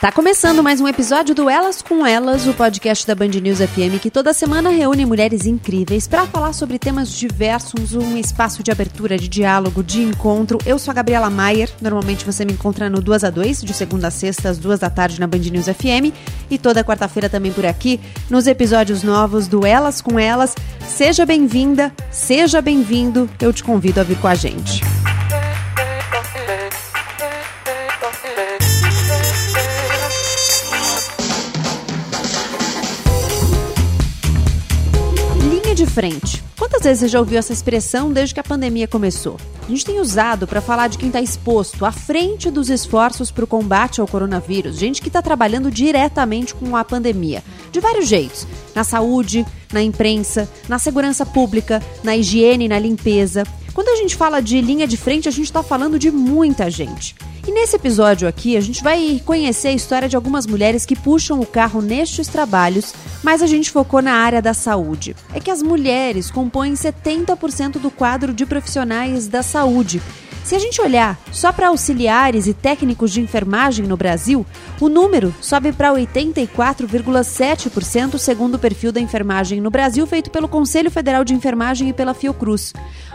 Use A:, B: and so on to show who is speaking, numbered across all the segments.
A: Tá começando mais um episódio do Elas com Elas, o podcast da Band News FM que toda semana reúne mulheres incríveis para falar sobre temas diversos, um espaço de abertura, de diálogo, de encontro. Eu sou a Gabriela Maier, normalmente você me encontra no 2 a 2, de segunda a sexta às duas da tarde na Band News FM e toda quarta-feira também por aqui nos episódios novos do Elas com Elas. Seja bem-vinda, seja bem-vindo, eu te convido a vir com a gente. de frente. Quantas vezes você já ouviu essa expressão desde que a pandemia começou? A gente tem usado para falar de quem está exposto à frente dos esforços para o combate ao coronavírus, gente que está trabalhando diretamente com a pandemia, de vários jeitos: na saúde, na imprensa, na segurança pública, na higiene, na limpeza. Quando a gente fala de linha de frente, a gente está falando de muita gente. E nesse episódio aqui, a gente vai conhecer a história de algumas mulheres que puxam o carro nestes trabalhos, mas a gente focou na área da saúde. É que as mulheres compõem 70% do quadro de profissionais da saúde se a gente olhar só para auxiliares e técnicos de enfermagem no Brasil, o número sobe para 84,7% segundo o perfil da enfermagem no Brasil feito pelo Conselho Federal de Enfermagem e pela Fiocruz.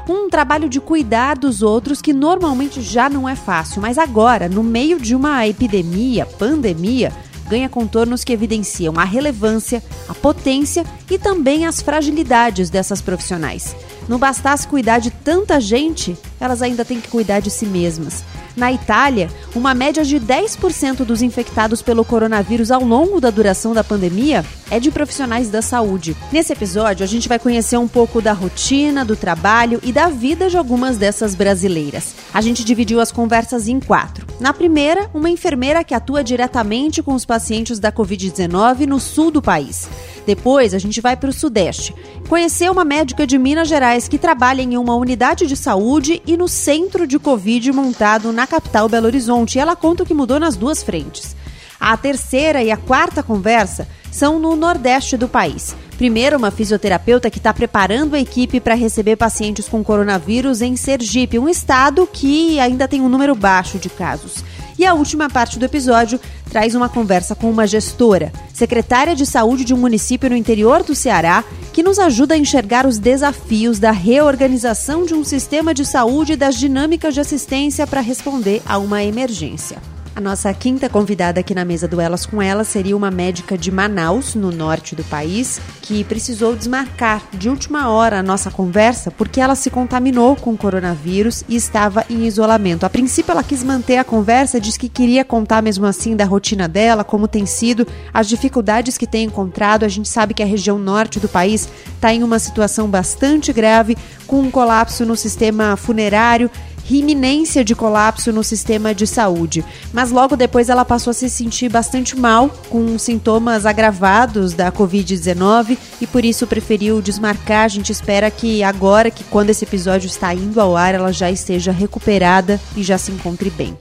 A: Um trabalho de cuidar dos outros que normalmente já não é fácil, mas agora, no meio de uma epidemia, pandemia, ganha contornos que evidenciam a relevância, a potência e também as fragilidades dessas profissionais. Não bastasse cuidar de tanta gente, elas ainda têm que cuidar de si mesmas. Na Itália, uma média de 10% dos infectados pelo coronavírus ao longo da duração da pandemia é de profissionais da saúde. Nesse episódio, a gente vai conhecer um pouco da rotina, do trabalho e da vida de algumas dessas brasileiras. A gente dividiu as conversas em quatro. Na primeira, uma enfermeira que atua diretamente com os pacientes da Covid-19 no sul do país. Depois, a gente vai para o Sudeste. Conhecer uma médica de Minas Gerais que trabalha em uma unidade de saúde e no centro de Covid montado na capital Belo Horizonte. E ela conta que mudou nas duas frentes. A terceira e a quarta conversa são no Nordeste do país. Primeiro, uma fisioterapeuta que está preparando a equipe para receber pacientes com coronavírus em Sergipe, um estado que ainda tem um número baixo de casos. E a última parte do episódio traz uma conversa com uma gestora, secretária de saúde de um município no interior do Ceará, que nos ajuda a enxergar os desafios da reorganização de um sistema de saúde e das dinâmicas de assistência para responder a uma emergência. A nossa quinta convidada aqui na mesa do Elas com Ela seria uma médica de Manaus, no norte do país, que precisou desmarcar de última hora a nossa conversa porque ela se contaminou com o coronavírus e estava em isolamento. A princípio, ela quis manter a conversa, disse que queria contar mesmo assim da rotina dela, como tem sido, as dificuldades que tem encontrado. A gente sabe que a região norte do país está em uma situação bastante grave, com um colapso no sistema funerário iminência de colapso no sistema de saúde. Mas logo depois ela passou a se sentir bastante mal, com sintomas agravados da Covid-19 e por isso preferiu desmarcar. A gente espera que agora, que quando esse episódio está indo ao ar, ela já esteja recuperada e já se encontre bem.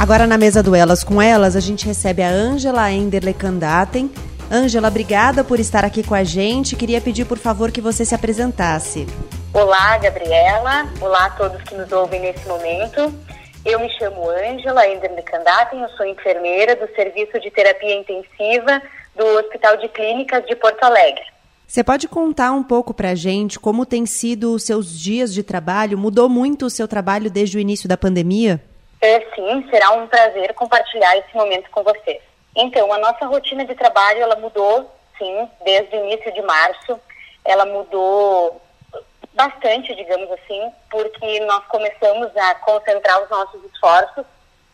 A: Agora na mesa do Elas com Elas, a gente recebe a Ângela Enderle Candaten, Ângela, obrigada por estar aqui com a gente. Queria pedir, por favor, que você se apresentasse.
B: Olá, Gabriela. Olá a todos que nos ouvem nesse momento. Eu me chamo Ângela Enderle Candaten, eu sou enfermeira do Serviço de Terapia Intensiva do Hospital de Clínicas de Porto Alegre.
A: Você pode contar um pouco para a gente como tem sido os seus dias de trabalho? Mudou muito o seu trabalho desde o início da pandemia?
B: É, sim, será um prazer compartilhar esse momento com vocês. Então, a nossa rotina de trabalho, ela mudou, sim, desde o início de março. Ela mudou bastante, digamos assim, porque nós começamos a concentrar os nossos esforços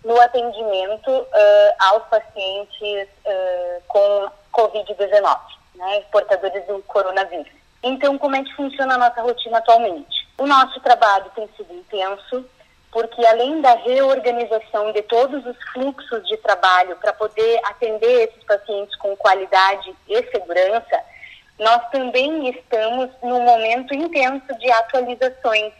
B: no atendimento uh, aos pacientes uh, com Covid-19, né, portadores do coronavírus. Então, como é que funciona a nossa rotina atualmente? O nosso trabalho tem sido intenso, porque além da reorganização de todos os fluxos de trabalho para poder atender esses pacientes com qualidade e segurança, nós também estamos num momento intenso de atualizações,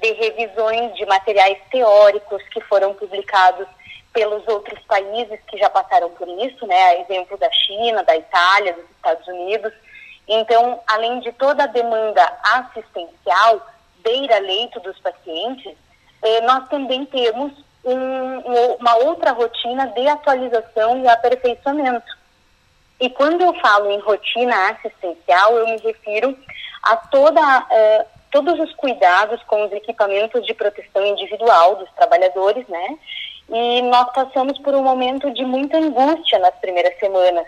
B: de revisões de materiais teóricos que foram publicados pelos outros países que já passaram por isso, né, exemplo da China, da Itália, dos Estados Unidos. Então, além de toda a demanda assistencial, beira-leito dos pacientes, eh, nós também temos um, uma outra rotina de atualização e aperfeiçoamento. E quando eu falo em rotina assistencial, eu me refiro a toda, eh, todos os cuidados com os equipamentos de proteção individual dos trabalhadores, né? E nós passamos por um momento de muita angústia nas primeiras semanas.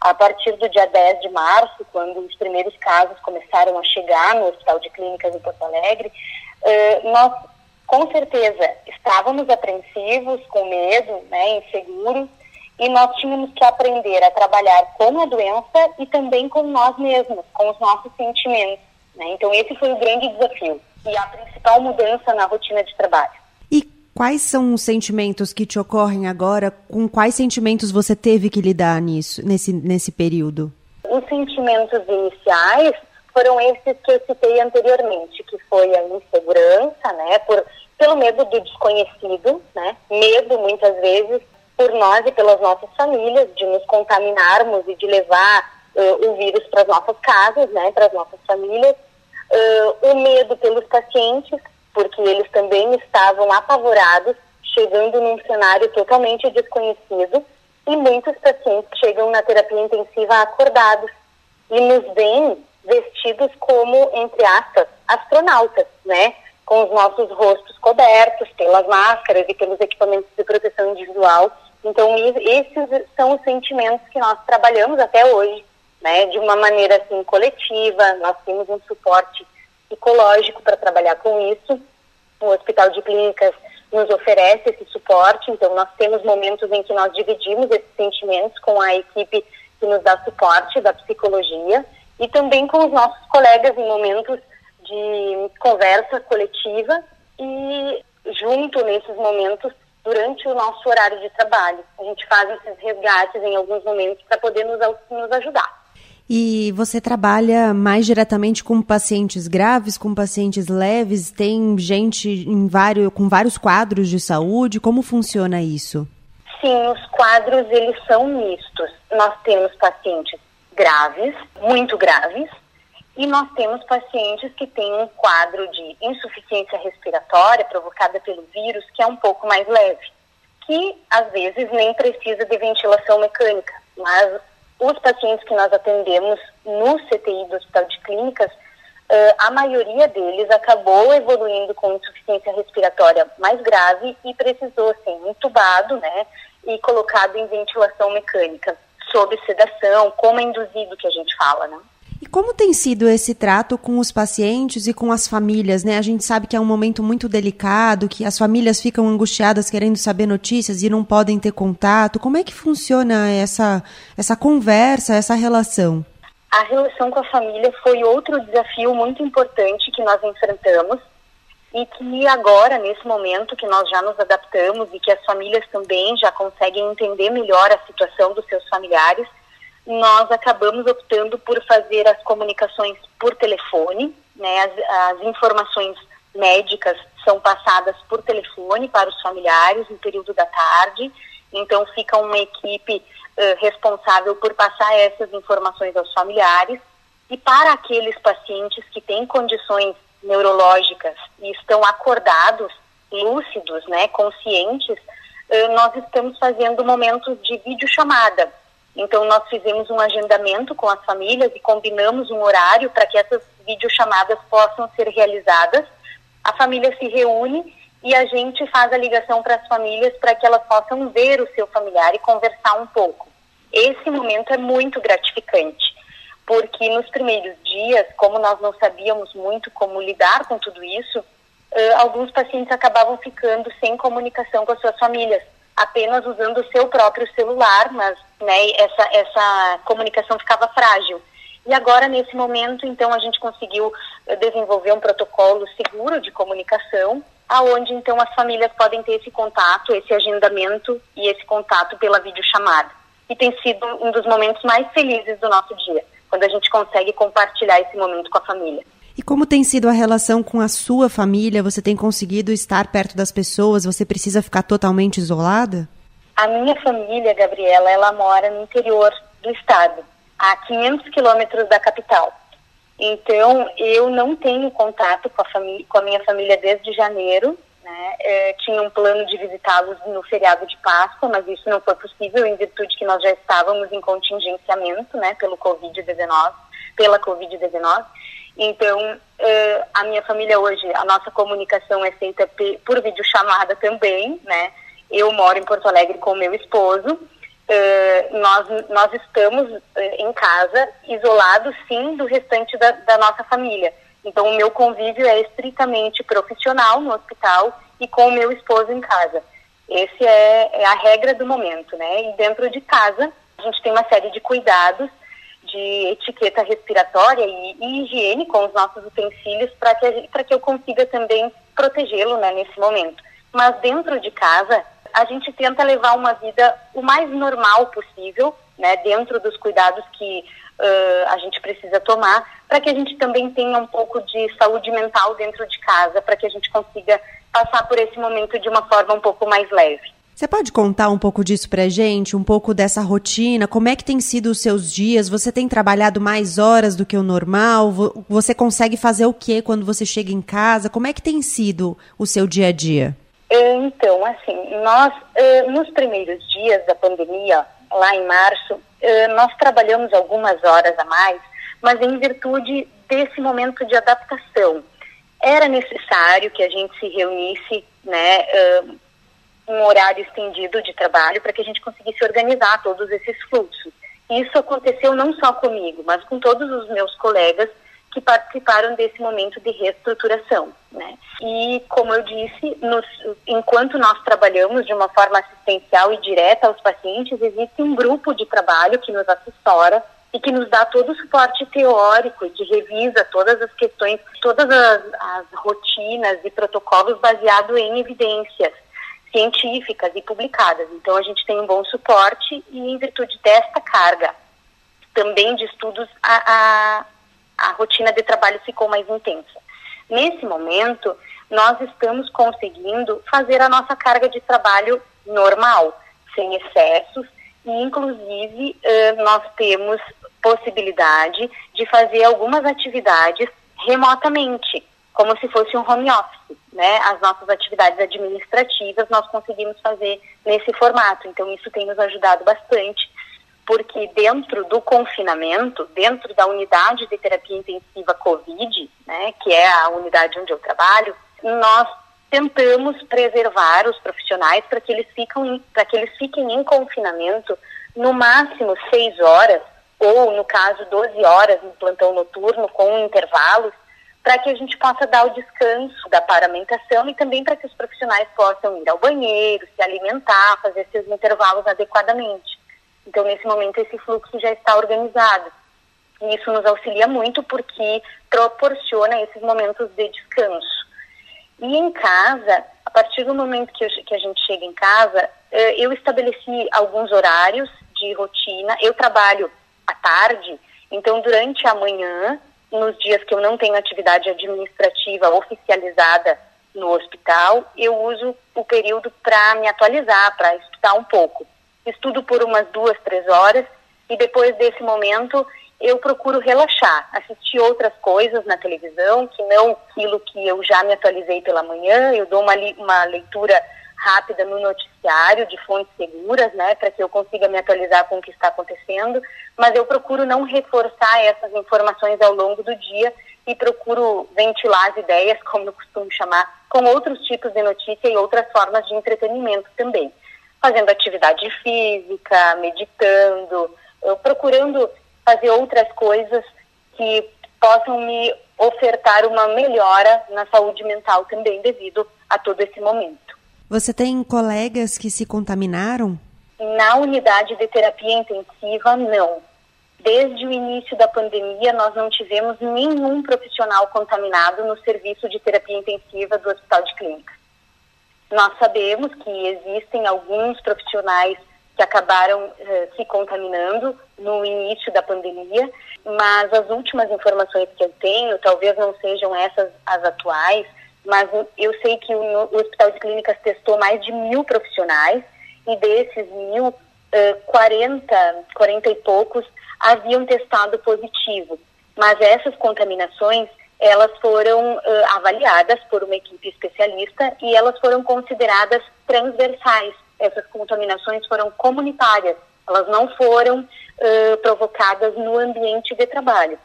B: A partir do dia 10 de março, quando os primeiros casos começaram a chegar no Hospital de Clínicas em Porto Alegre, eh, nós com certeza estávamos apreensivos, com medo, né, inseguros, e nós tínhamos que aprender a trabalhar com a doença e também com nós mesmos, com os nossos sentimentos. Né? Então esse foi o grande desafio e a principal mudança na rotina de trabalho.
A: E quais são os sentimentos que te ocorrem agora? Com quais sentimentos você teve que lidar nisso, nesse, nesse período?
B: Os sentimentos iniciais foram esses que eu citei anteriormente, que foi a insegurança, né, por, pelo medo do desconhecido, né, medo muitas vezes por nós e pelas nossas famílias de nos contaminarmos e de levar uh, o vírus para as nossas casas, né, para as nossas famílias, uh, o medo pelos pacientes, porque eles também estavam apavorados, chegando num cenário totalmente desconhecido, e muitos pacientes chegam na terapia intensiva acordados. E nos veem vestidos como, entre aspas, astronautas, né? Com os nossos rostos cobertos pelas máscaras e pelos equipamentos de proteção individual. Então, esses são os sentimentos que nós trabalhamos até hoje, né? De uma maneira, assim, coletiva. Nós temos um suporte psicológico para trabalhar com isso. O Hospital de Clínicas nos oferece esse suporte, então nós temos momentos em que nós dividimos esses sentimentos com a equipe que nos dá suporte da psicologia e também com os nossos colegas em momentos de conversa coletiva e junto nesses momentos durante o nosso horário de trabalho. A gente faz esses resgates em alguns momentos para poder nos, nos ajudar.
A: E você trabalha mais diretamente com pacientes graves, com pacientes leves? Tem gente em vários, com vários quadros de saúde? Como funciona isso?
B: Sim, os quadros eles são mistos. Nós temos pacientes graves, muito graves, e nós temos pacientes que têm um quadro de insuficiência respiratória provocada pelo vírus que é um pouco mais leve, que às vezes nem precisa de ventilação mecânica, mas os pacientes que nós atendemos no CTI do Hospital de Clínicas, uh, a maioria deles acabou evoluindo com insuficiência respiratória mais grave e precisou ser entubado, né, e colocado em ventilação mecânica sob sedação, como é induzido que a gente fala, né?
A: E como tem sido esse trato com os pacientes e com as famílias, né? A gente sabe que é um momento muito delicado, que as famílias ficam angustiadas querendo saber notícias e não podem ter contato. Como é que funciona essa, essa conversa, essa relação?
B: A relação com a família foi outro desafio muito importante que nós enfrentamos e que agora, nesse momento que nós já nos adaptamos e que as famílias também já conseguem entender melhor a situação dos seus familiares, nós acabamos optando por fazer as comunicações por telefone, né? As, as informações médicas são passadas por telefone para os familiares no período da tarde, então fica uma equipe uh, responsável por passar essas informações aos familiares e para aqueles pacientes que têm condições neurológicas e estão acordados, lúcidos, né, conscientes, eh, nós estamos fazendo momentos de videochamada. Então, nós fizemos um agendamento com as famílias e combinamos um horário para que essas videochamadas possam ser realizadas. A família se reúne e a gente faz a ligação para as famílias para que elas possam ver o seu familiar e conversar um pouco. Esse momento é muito gratificante porque nos primeiros dias, como nós não sabíamos muito como lidar com tudo isso, uh, alguns pacientes acabavam ficando sem comunicação com as suas famílias, apenas usando o seu próprio celular, mas né, essa, essa comunicação ficava frágil. E agora, nesse momento, então, a gente conseguiu desenvolver um protocolo seguro de comunicação, aonde então as famílias podem ter esse contato, esse agendamento e esse contato pela videochamada. E tem sido um dos momentos mais felizes do nosso dia quando a gente consegue compartilhar esse momento com a família.
A: E como tem sido a relação com a sua família? Você tem conseguido estar perto das pessoas? Você precisa ficar totalmente isolada?
B: A minha família, Gabriela, ela mora no interior do estado, a 500 quilômetros da capital. Então, eu não tenho contato com a, com a minha família desde janeiro né? É, tinha um plano de visitá-los no feriado de Páscoa, mas isso não foi possível em virtude que nós já estávamos em contingenciamento, né, pelo Covid-19, pela Covid-19. Então, é, a minha família hoje, a nossa comunicação é feita por videochamada também, né? Eu moro em Porto Alegre com meu esposo. É, nós, nós estamos é, em casa, isolados, sim, do restante da, da nossa família então, o meu convívio é estritamente profissional no hospital e com o meu esposo em casa. Esse é, é, a regra do momento, né? E dentro de casa, a gente tem uma série de cuidados de etiqueta respiratória e, e higiene com os nossos utensílios para que, que eu consiga também protegê-lo né, nesse momento. Mas dentro de casa, a gente tenta levar uma vida o mais normal possível, né, dentro dos cuidados que uh, a gente precisa tomar, para que a gente também tenha um pouco de saúde mental dentro de casa, para que a gente consiga passar por esse momento de uma forma um pouco mais leve.
A: Você pode contar um pouco disso pra gente, um pouco dessa rotina? Como é que tem sido os seus dias? Você tem trabalhado mais horas do que o normal? Você consegue fazer o que quando você chega em casa? Como é que tem sido o seu dia a dia?
B: Então, assim, nós, nos primeiros dias da pandemia, lá em março, nós trabalhamos algumas horas a mais, mas em virtude desse momento de adaptação. Era necessário que a gente se reunisse, né, eh, um horário estendido de trabalho para que a gente conseguisse organizar todos esses fluxos. Isso aconteceu não só comigo, mas com todos os meus colegas que participaram desse momento de reestruturação. Né? E, como eu disse, nos, enquanto nós trabalhamos de uma forma assistencial e direta aos pacientes, existe um grupo de trabalho que nos assessora e que nos dá todo o suporte teórico, que revisa todas as questões, todas as, as rotinas e protocolos baseados em evidências científicas e publicadas. Então, a gente tem um bom suporte e, em virtude desta carga também de estudos, a, a a rotina de trabalho ficou mais intensa. Nesse momento, nós estamos conseguindo fazer a nossa carga de trabalho normal, sem excessos, e inclusive nós temos possibilidade de fazer algumas atividades remotamente, como se fosse um home office, né? As nossas atividades administrativas nós conseguimos fazer nesse formato, então isso tem nos ajudado bastante porque dentro do confinamento, dentro da unidade de terapia intensiva COVID, né, que é a unidade onde eu trabalho, nós tentamos preservar os profissionais para que eles fiquem para que eles fiquem em confinamento no máximo seis horas ou no caso 12 horas no plantão noturno com intervalos para que a gente possa dar o descanso da paramentação e também para que os profissionais possam ir ao banheiro, se alimentar, fazer seus intervalos adequadamente. Então, nesse momento, esse fluxo já está organizado. E isso nos auxilia muito porque proporciona esses momentos de descanso. E em casa, a partir do momento que, eu, que a gente chega em casa, eh, eu estabeleci alguns horários de rotina. Eu trabalho à tarde, então durante a manhã, nos dias que eu não tenho atividade administrativa oficializada no hospital, eu uso o período para me atualizar, para estudar um pouco estudo por umas duas, três horas. E depois desse momento eu procuro relaxar, assistir outras coisas na televisão, que não aquilo que eu já me atualizei pela manhã, eu dou uma, uma leitura rápida no noticiário de fontes seguras, né, para que eu consiga me atualizar com o que está acontecendo, mas eu procuro não reforçar essas informações ao longo do dia e procuro ventilar as ideias, como eu costumo chamar, com outros tipos de notícia e outras formas de entretenimento também fazendo atividade física, meditando, procurando fazer outras coisas que possam me ofertar uma melhora na saúde mental também devido a todo esse momento.
A: Você tem colegas que se contaminaram?
B: Na unidade de terapia intensiva, não. Desde o início da pandemia, nós não tivemos nenhum profissional contaminado no serviço de terapia intensiva do Hospital de Clínica. Nós sabemos que existem alguns profissionais que acabaram eh, se contaminando no início da pandemia, mas as últimas informações que eu tenho, talvez não sejam essas as atuais, mas eu sei que o, o Hospital de Clínicas testou mais de mil profissionais e desses mil, eh, 40, 40 e poucos haviam testado positivo. Mas essas contaminações elas foram uh, avaliadas por uma equipe especialista e elas foram consideradas transversais. Essas contaminações foram comunitárias, elas não foram uh, provocadas no ambiente de trabalho.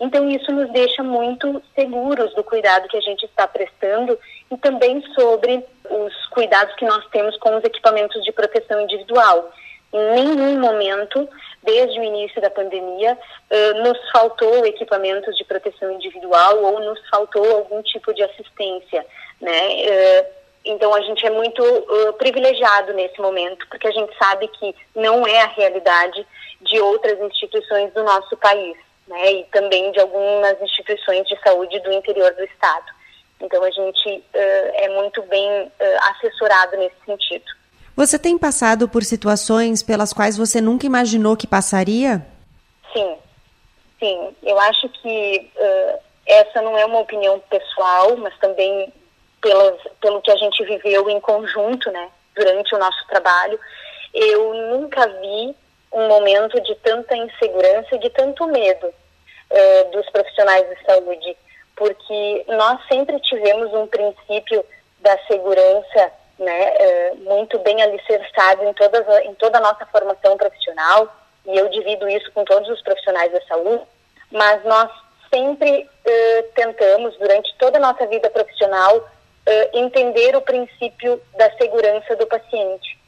B: Então, isso nos deixa muito seguros do cuidado que a gente está prestando e também sobre os cuidados que nós temos com os equipamentos de proteção individual. Em nenhum momento, desde o início da pandemia, uh, nos faltou equipamentos de proteção individual ou nos faltou algum tipo de assistência, né? Uh, então a gente é muito uh, privilegiado nesse momento, porque a gente sabe que não é a realidade de outras instituições do nosso país, né? E também de algumas instituições de saúde do interior do estado. Então a gente é muito bem assessorado nesse sentido.
A: Você tem passado por situações pelas quais você nunca imaginou que passaria?
B: Sim, sim. Eu acho que uh, essa não é uma opinião pessoal, mas também pelas, pelo que a gente viveu em conjunto, né, durante o nosso trabalho. Eu nunca vi um momento de tanta insegurança e de tanto medo uh, dos profissionais de saúde, porque nós sempre tivemos um princípio da segurança né, uh, muito bem alicerçado em, todas, em toda a nossa formação profissional, e eu divido isso com todos os profissionais da saúde, mas nós sempre uh, tentamos, durante toda a nossa vida profissional, uh, entender o princípio da segurança do paciente.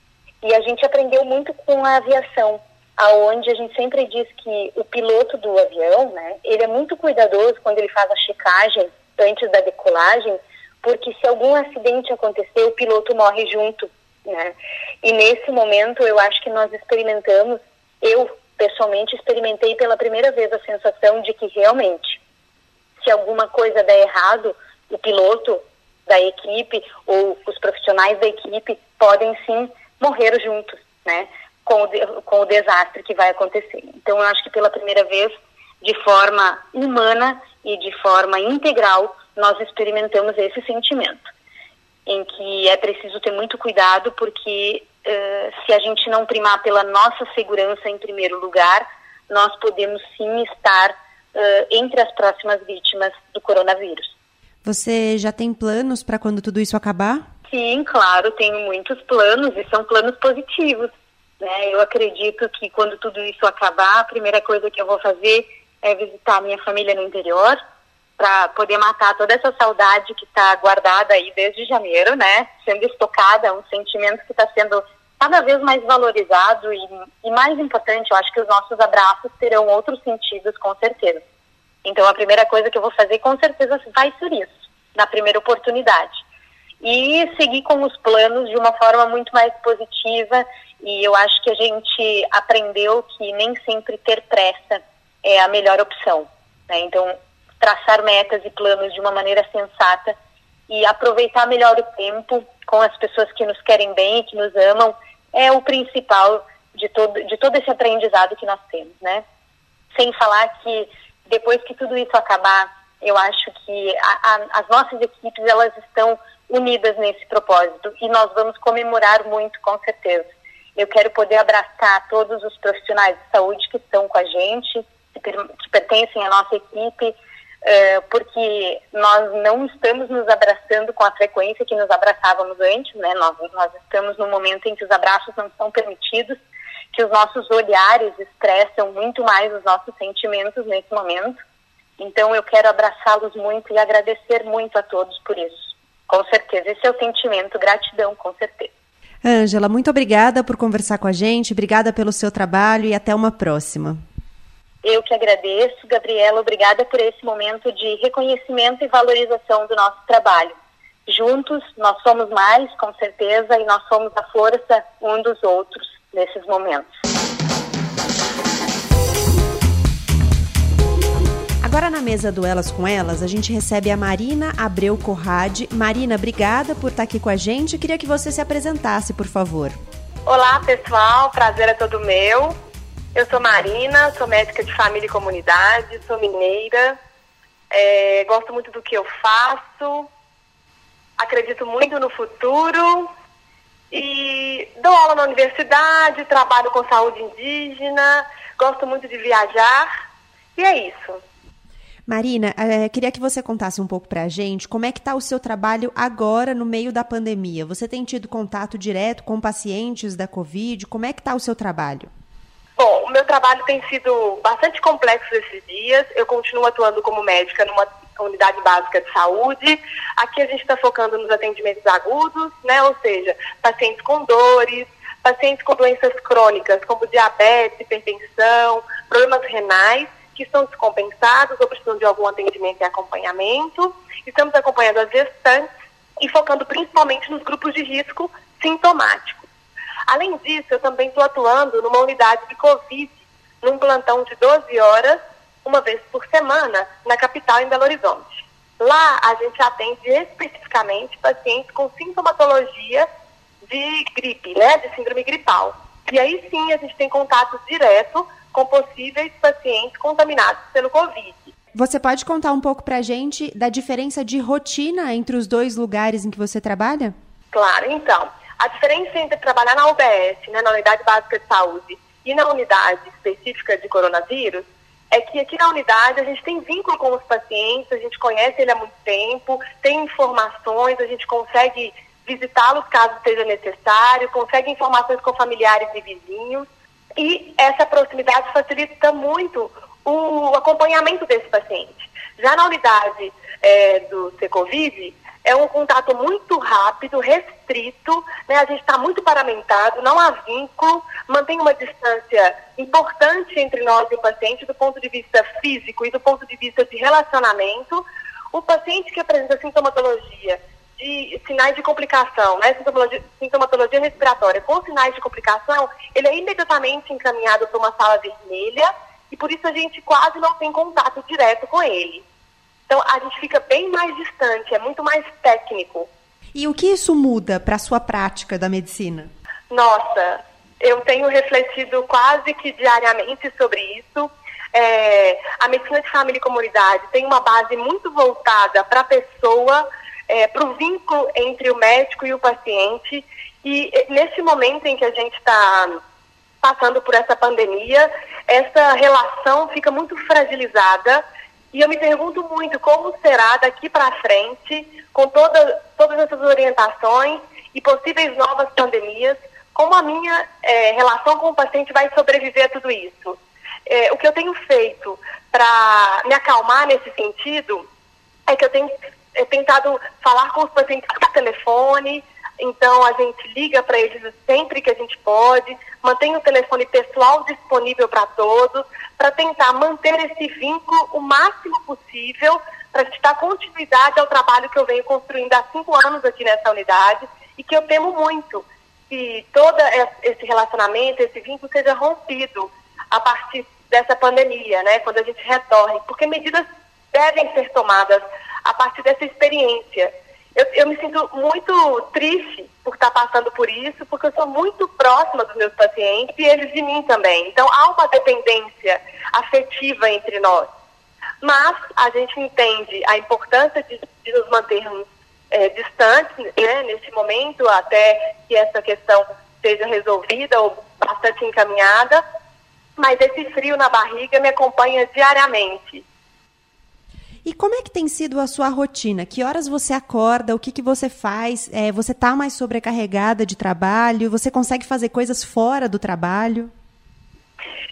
B: E a gente aprendeu muito com a aviação, aonde a gente sempre diz que o piloto do avião, né, ele é muito cuidadoso quando ele faz a checagem antes da decolagem, porque se algum acidente acontecer, o piloto morre junto, né? E nesse momento eu acho que nós experimentamos, eu pessoalmente experimentei pela primeira vez a sensação de que realmente, se alguma coisa der errado, o piloto da equipe ou os profissionais da equipe podem sim morrer juntos, né? Com o, com o desastre que vai acontecer. Então, eu acho que pela primeira vez, de forma humana e de forma integral, nós experimentamos esse sentimento, em que é preciso ter muito cuidado, porque uh, se a gente não primar pela nossa segurança em primeiro lugar, nós podemos sim estar uh, entre as próximas vítimas do coronavírus.
A: Você já tem planos para quando tudo isso acabar?
B: Sim, claro, tenho muitos planos e são planos positivos. Né? Eu acredito que quando tudo isso acabar, a primeira coisa que eu vou fazer é visitar minha família no interior, para poder matar toda essa saudade que está guardada aí desde janeiro, né? Sendo estocada, um sentimento que está sendo cada vez mais valorizado e, e mais importante, eu acho que os nossos abraços terão outros sentidos, com certeza. Então, a primeira coisa que eu vou fazer, com certeza, vai ser isso, na primeira oportunidade. E seguir com os planos de uma forma muito mais positiva. E eu acho que a gente aprendeu que nem sempre ter pressa é a melhor opção. Né? Então, traçar metas e planos de uma maneira sensata e aproveitar melhor o tempo com as pessoas que nos querem bem e que nos amam é o principal de todo, de todo esse aprendizado que nós temos, né? Sem falar que depois que tudo isso acabar, eu acho que a, a, as nossas equipes elas estão unidas nesse propósito e nós vamos comemorar muito, com certeza. Eu quero poder abraçar todos os profissionais de saúde que estão com a gente, que, que pertencem à nossa equipe, porque nós não estamos nos abraçando com a frequência que nos abraçávamos antes, né? Nós, nós estamos num momento em que os abraços não são permitidos, que os nossos olhares expressam muito mais os nossos sentimentos nesse momento. Então eu quero abraçá-los muito e agradecer muito a todos por isso. Com certeza, esse é o sentimento, gratidão, com certeza.
A: Ângela, muito obrigada por conversar com a gente, obrigada pelo seu trabalho e até uma próxima.
B: Eu que agradeço, Gabriela, obrigada por esse momento de reconhecimento e valorização do nosso trabalho. Juntos, nós somos mais, com certeza, e nós somos a força um dos outros nesses momentos.
A: Agora na mesa do Elas com Elas, a gente recebe a Marina Abreu Corrade. Marina, obrigada por estar aqui com a gente. queria que você se apresentasse, por favor.
C: Olá, pessoal. Prazer é todo meu. Eu sou Marina, sou médica de família e comunidade, sou mineira, é, gosto muito do que eu faço, acredito muito no futuro e dou aula na universidade, trabalho com saúde indígena, gosto muito de viajar e é isso.
A: Marina, é, queria que você contasse um pouco para a gente como é que está o seu trabalho agora no meio da pandemia. Você tem tido contato direto com pacientes da Covid? Como é que está o seu trabalho?
C: Bom, o meu trabalho tem sido bastante complexo esses dias. Eu continuo atuando como médica numa unidade básica de saúde. Aqui a gente está focando nos atendimentos agudos, né? Ou seja, pacientes com dores, pacientes com doenças crônicas, como diabetes, hipertensão, problemas renais que estão descompensados ou precisam de algum atendimento e acompanhamento. Estamos acompanhando as gestantes e focando principalmente nos grupos de risco sintomáticos. Além disso, eu também estou atuando numa unidade de Covid, num plantão de 12 horas, uma vez por semana, na capital, em Belo Horizonte. Lá, a gente atende especificamente pacientes com sintomatologia de gripe, né, de síndrome gripal. E aí sim, a gente tem contato direto com possíveis pacientes contaminados pelo Covid.
A: Você pode contar um pouco para a gente da diferença de rotina entre os dois lugares em que você trabalha?
C: Claro, então. A diferença entre trabalhar na UBS, né, na Unidade Básica de Saúde, e na unidade específica de coronavírus, é que aqui na unidade a gente tem vínculo com os pacientes, a gente conhece ele há muito tempo, tem informações, a gente consegue visitá-los caso seja necessário, consegue informações com familiares e vizinhos. E essa proximidade facilita muito o acompanhamento desse paciente. Já na unidade é, do Secovid, é um contato muito rápido, restrito, né? a gente está muito paramentado, não há vínculo, mantém uma distância importante entre nós e o paciente do ponto de vista físico e do ponto de vista de relacionamento. O paciente que apresenta sintomatologia de sinais de complicação, né, sintomatologia, sintomatologia respiratória com sinais de complicação, ele é imediatamente encaminhado para uma sala vermelha e por isso a gente quase não tem contato direto com ele. Então a gente fica bem mais distante, é muito mais técnico.
A: E o que isso muda para a sua prática da medicina?
C: Nossa, eu tenho refletido quase que diariamente sobre isso. É, a medicina de família e comunidade tem uma base muito voltada para a pessoa é, para o vínculo entre o médico e o paciente. E nesse momento em que a gente está passando por essa pandemia, essa relação fica muito fragilizada. E eu me pergunto muito como será daqui para frente, com toda, todas essas orientações e possíveis novas pandemias, como a minha é, relação com o paciente vai sobreviver a tudo isso. É, o que eu tenho feito para me acalmar nesse sentido é que eu tenho é, tentado falar com os pacientes por telefone, então a gente liga para eles sempre que a gente pode, mantém o telefone pessoal disponível para todos, para tentar manter esse vínculo o máximo possível, para dar continuidade ao trabalho que eu venho construindo há cinco anos aqui nessa unidade e que eu temo muito que todo esse relacionamento, esse vínculo seja rompido a partir dessa pandemia, né, quando a gente retorne, porque medidas devem ser tomadas a partir dessa experiência. Eu, eu, me sinto muito triste por estar passando por isso, porque eu sou muito próxima dos meus pacientes e eles de mim também. Então há uma dependência afetiva entre nós. Mas a gente entende a importância de, de nos mantermos é, distantes né, nesse momento, até que essa questão seja resolvida ou bastante encaminhada. Mas esse frio na barriga me acompanha diariamente.
A: E como é que tem sido a sua rotina? Que horas você acorda? O que, que você faz? É, você está mais sobrecarregada de trabalho? Você consegue fazer coisas fora do trabalho?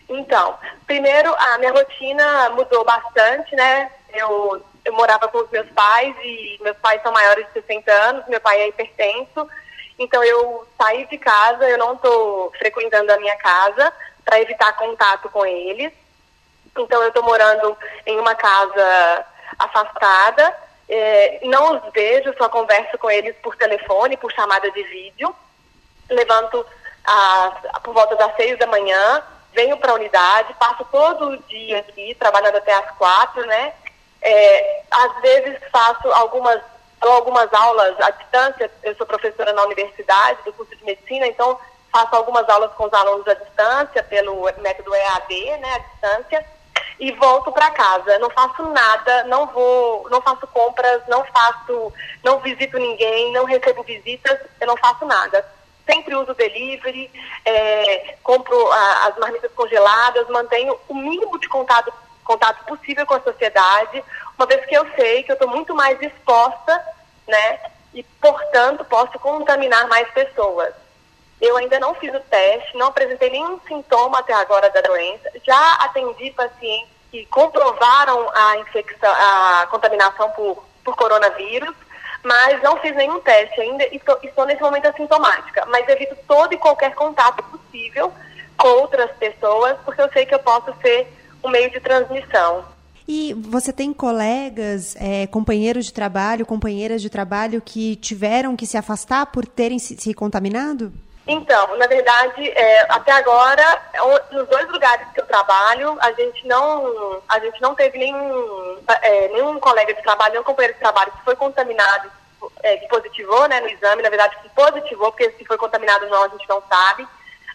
C: Então, primeiro, a minha rotina mudou bastante, né? Eu, eu morava com os meus pais e meus pais são maiores de 60 anos, meu pai é hipertenso, então eu saí de casa, eu não estou frequentando a minha casa para evitar contato com eles. Então eu estou morando em uma casa afastada, é, não os vejo, só converso com eles por telefone, por chamada de vídeo. Levanto por volta das seis da manhã, venho para a unidade, passo todo o dia aqui, trabalhando até as quatro, né? É, às vezes faço algumas, algumas aulas à distância, eu sou professora na universidade, do curso de medicina, então faço algumas aulas com os alunos à distância, pelo método EAD, né, à distância e volto para casa. Não faço nada, não vou, não faço compras, não faço, não visito ninguém, não recebo visitas, eu não faço nada. Sempre uso delivery, é, compro a, as marmitas congeladas, mantenho o mínimo de contato contato possível com a sociedade, uma vez que eu sei que eu estou muito mais exposta, né? E, portanto, posso contaminar mais pessoas. Eu ainda não fiz o teste, não apresentei nenhum sintoma até agora da doença. Já atendi pacientes que comprovaram a infecção, a contaminação por, por coronavírus, mas não fiz nenhum teste ainda e estou, nesse momento assintomática. Mas evito todo e qualquer contato possível com outras pessoas, porque eu sei que eu posso ser um meio de transmissão.
A: E você tem colegas, é, companheiros de trabalho, companheiras de trabalho que tiveram que se afastar por terem se, se contaminado?
C: Então, na verdade, é, até agora, nos dois lugares que eu trabalho, a gente não, a gente não teve nenhum, é, nenhum colega de trabalho, nenhum companheiro de trabalho que foi contaminado, é, que positivou né, no exame, na verdade, que positivou, porque se foi contaminado ou não, a gente não sabe.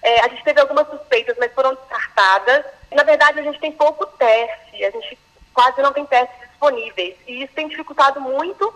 C: É, a gente teve algumas suspeitas, mas foram descartadas. Na verdade, a gente tem pouco teste, a gente quase não tem testes disponíveis. E isso tem dificultado muito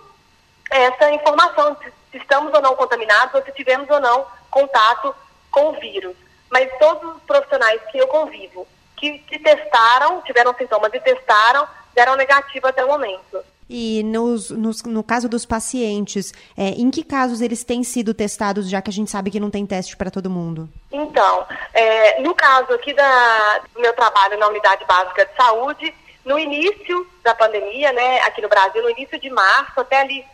C: essa informação, se estamos ou não contaminados, ou se tivemos ou não contato com o vírus. Mas todos os profissionais que eu convivo, que, que testaram, tiveram sintomas e testaram, deram negativo até o momento.
A: E nos, nos, no caso dos pacientes, é, em que casos eles têm sido testados, já que a gente sabe que não tem teste para todo mundo?
C: Então, é, no caso aqui da, do meu trabalho na Unidade Básica de Saúde, no início da pandemia, né, aqui no Brasil, no início de março, até ali,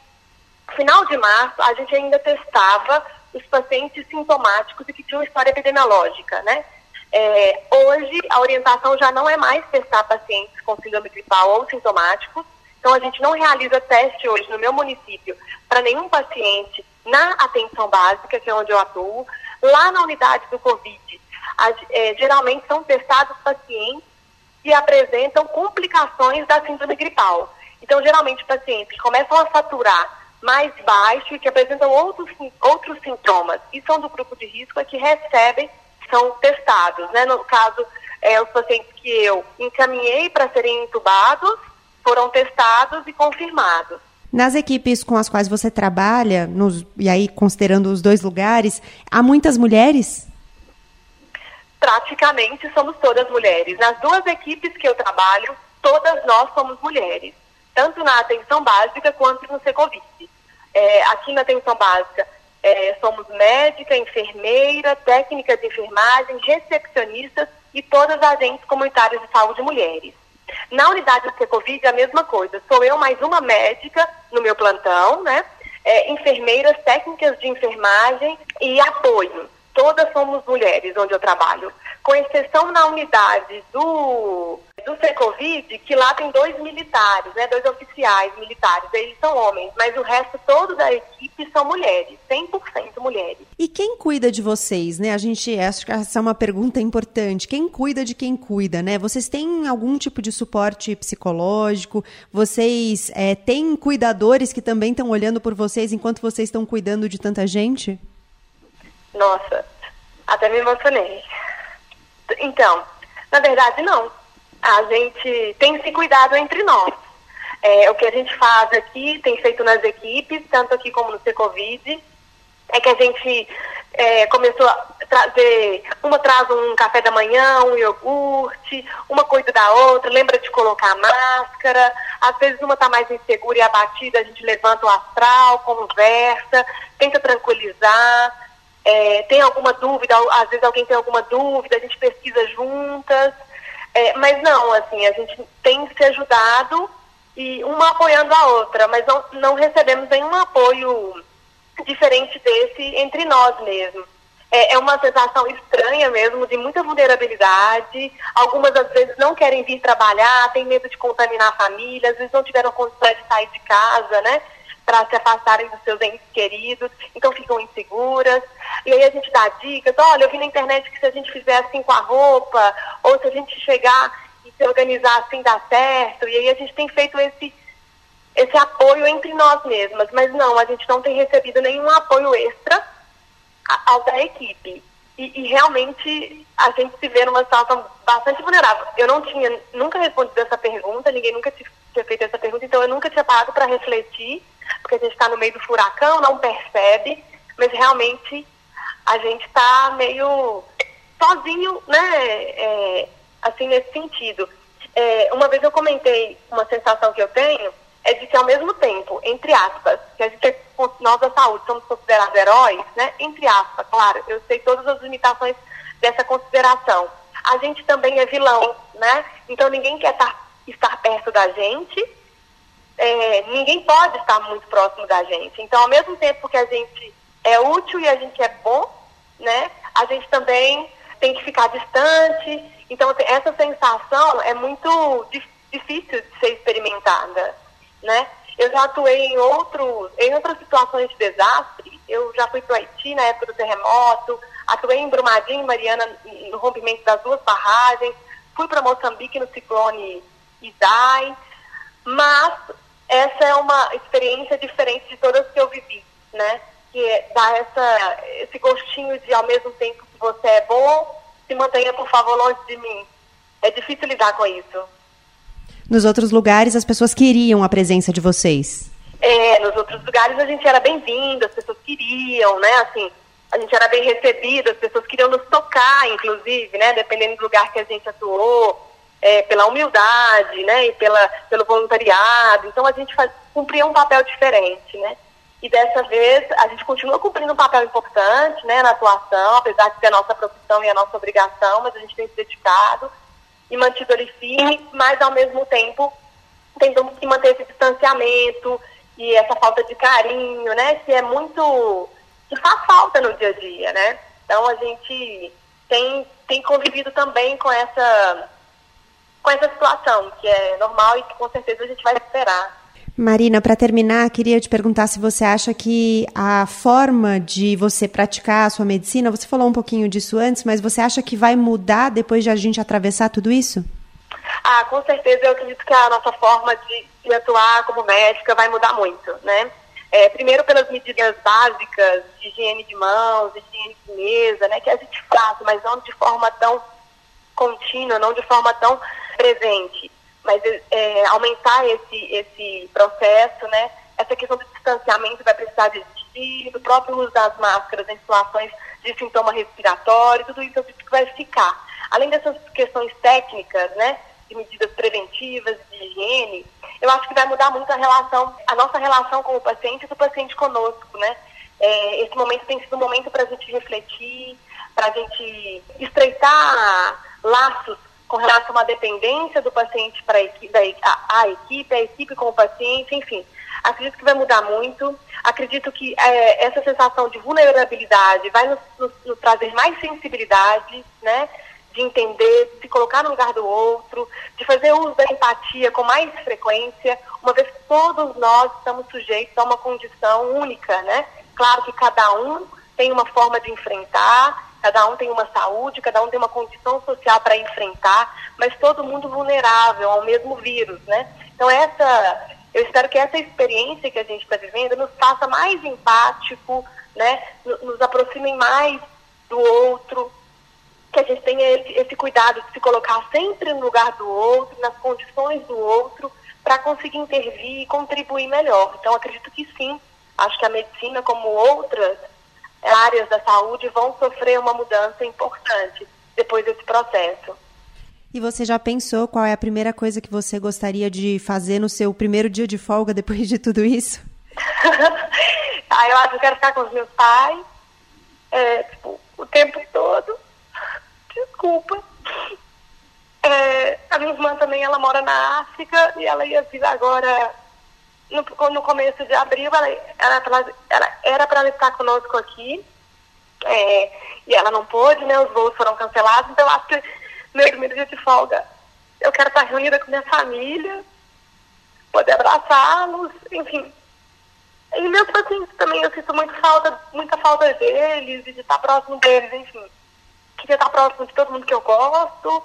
C: final de março, a gente ainda testava os pacientes sintomáticos e que tinham história epidemiológica, né? É, hoje, a orientação já não é mais testar pacientes com síndrome gripal ou sintomáticos, então a gente não realiza teste hoje no meu município para nenhum paciente na atenção básica, que é onde eu atuo. Lá na unidade do Covid, a, é, geralmente são testados pacientes que apresentam complicações da síndrome gripal. Então, geralmente, pacientes começam a saturar mais baixo e que apresentam outros, outros sintomas e são do grupo de risco é que recebem, são testados. Né? No caso, é, os pacientes que eu encaminhei para serem intubados foram testados e confirmados.
A: Nas equipes com as quais você trabalha, nos, e aí considerando os dois lugares, há muitas mulheres?
C: Praticamente somos todas mulheres. Nas duas equipes que eu trabalho, todas nós somos mulheres tanto na atenção básica quanto no Secovid. É, aqui na atenção básica, é, somos médica, enfermeira, técnica de enfermagem, recepcionistas e todas as agentes comunitárias de saúde mulheres. Na unidade do Secovid, a mesma coisa. Sou eu mais uma médica no meu plantão, né? É, enfermeiras, técnicas de enfermagem e apoio. Todas somos mulheres onde eu trabalho. Com exceção na unidade do do Secovid, que lá tem dois militares, né, dois oficiais militares, eles são homens, mas o resto todo da equipe são mulheres, 100% mulheres.
A: E quem cuida de vocês, né? A gente, acho que essa é uma pergunta importante. Quem cuida de quem cuida, né? Vocês têm algum tipo de suporte psicológico? Vocês é, têm cuidadores que também estão olhando por vocês enquanto vocês estão cuidando de tanta gente?
C: Nossa, até me emocionei. Então, na verdade, não a gente tem se cuidado entre nós. É, o que a gente faz aqui, tem feito nas equipes, tanto aqui como no Secovid, é que a gente é, começou a trazer, uma traz um café da manhã, um iogurte, uma cuida da outra, lembra de colocar máscara, às vezes uma está mais insegura e abatida, a gente levanta o astral, conversa, tenta tranquilizar, é, tem alguma dúvida, às vezes alguém tem alguma dúvida, a gente pesquisa juntas, é, mas não, assim, a gente tem se ajudado e uma apoiando a outra, mas não, não recebemos nenhum apoio diferente desse entre nós mesmo. É, é, uma sensação estranha mesmo, de muita vulnerabilidade. Algumas às vezes não querem vir trabalhar, têm medo de contaminar a família, às vezes não tiveram condições de sair de casa, né? Para se afastarem dos seus entes queridos, então ficam inseguras. E aí a gente dá dicas, olha, eu vi na internet que se a gente fizer assim com a roupa, ou se a gente chegar e se organizar assim dá certo. E aí a gente tem feito esse, esse apoio entre nós mesmas. Mas não, a gente não tem recebido nenhum apoio extra ao da equipe. E, e, realmente a gente se vê numa situação bastante vulnerável. Eu não tinha nunca respondido essa pergunta, ninguém nunca tinha feito essa pergunta, então eu nunca tinha parado para refletir, porque a gente está no meio do furacão, não percebe, mas realmente a gente está meio sozinho, né? É, assim, nesse sentido. é, uma vez eu comentei uma sensação que eu tenho, é de que ao mesmo tempo, entre aspas, que a gente, nós da saúde somos considerados heróis, né? Entre aspas, claro, eu sei todas as limitações dessa consideração. A gente também é vilão, né? Então ninguém quer estar perto da gente, é, ninguém pode estar muito próximo da gente. Então, ao mesmo tempo que a gente é útil e a gente é bom, né? A gente também tem que ficar distante. Então, essa sensação é muito difícil de ser experimentada, né? Eu já atuei em, outros, em outras situações de desastre. Eu já fui para o Haiti na época do terremoto, atuei em Brumadinho, Mariana, no rompimento das duas barragens, fui para Moçambique no ciclone Idai, mas essa é uma experiência diferente de todas que eu vivi, né? Que dá essa, esse gostinho de, ao mesmo tempo que você é bom, se mantenha, por favor, longe de mim. É difícil lidar com isso.
A: Nos outros lugares, as pessoas queriam a presença de vocês?
C: É, nos outros lugares a gente era bem-vindo, as pessoas queriam, né? Assim, a gente era bem recebido, as pessoas queriam nos tocar, inclusive, né? Dependendo do lugar que a gente atuou, é, pela humildade, né? E pela, pelo voluntariado. Então a gente faz, cumpria um papel diferente, né? E dessa vez a gente continua cumprindo um papel importante, né? Na atuação, apesar de ser a nossa profissão e a nossa obrigação, mas a gente tem se dedicado e mantido ali firme, mas ao mesmo tempo tentamos que manter esse distanciamento e essa falta de carinho, né? Que é muito que faz falta no dia a dia, né? Então a gente tem, tem convivido também com essa com essa situação, que é normal e que com certeza a gente vai esperar.
A: Marina, para terminar, queria te perguntar se você acha que a forma de você praticar a sua medicina, você falou um pouquinho disso antes, mas você acha que vai mudar depois de a gente atravessar tudo isso?
C: Ah, com certeza eu acredito que a nossa forma de, de atuar como médica vai mudar muito, né? É, primeiro pelas medidas básicas de higiene de mãos, de higiene de mesa, né, que a gente faz, mas não de forma tão contínua, não de forma tão presente mas é, aumentar esse, esse processo, né? Essa questão do distanciamento vai precisar de existir, do próprio uso das máscaras em situações de sintoma respiratório, tudo isso vai ficar. Além dessas questões técnicas, né? De medidas preventivas, de higiene, eu acho que vai mudar muito a relação, a nossa relação com o paciente e do paciente conosco, né? É, esse momento tem sido um momento para a gente refletir, para a gente estreitar laços com relação a uma dependência do paciente para a a equipe, a equipe com o paciente, enfim. Acredito que vai mudar muito. Acredito que é, essa sensação de vulnerabilidade vai nos, nos, nos, trazer mais sensibilidade, né? De entender, de se colocar no lugar do outro, de fazer uso da empatia com mais frequência, uma vez que todos nós estamos sujeitos a uma condição única, né? Claro que cada um tem uma forma de enfrentar, cada um tem uma saúde, cada um tem uma condição social para enfrentar, mas todo mundo vulnerável ao mesmo vírus, né? Então essa, eu espero que essa experiência que a gente está vivendo nos faça mais empático, né? Nos aproxime mais do outro, que a gente tenha esse, cuidado de se colocar sempre no lugar do outro, nas condições do outro, para conseguir intervir e contribuir melhor. Então acredito que sim, acho que a medicina, como outras áreas da saúde vão sofrer uma mudança importante depois desse processo.
A: E você já pensou qual é a primeira coisa que você gostaria de fazer no seu primeiro dia de folga depois de tudo isso?
C: ah, eu acho que eu quero ficar com os meus pais, é, tipo, o tempo todo. Desculpa. É, a minha irmã também, ela mora na África e ela ia vir agora no, no começo de abril, ela, ela, ela era para ela estar conosco aqui, é, e ela não pôde, né? Os voos foram cancelados, então eu acho que meu primeiro dia de folga eu quero estar reunida com minha família, poder abraçá-los, enfim. E meus pacientes também, eu sinto muito falta, muita falta deles de estar próximo deles, enfim. Queria estar próximo de todo mundo que eu gosto.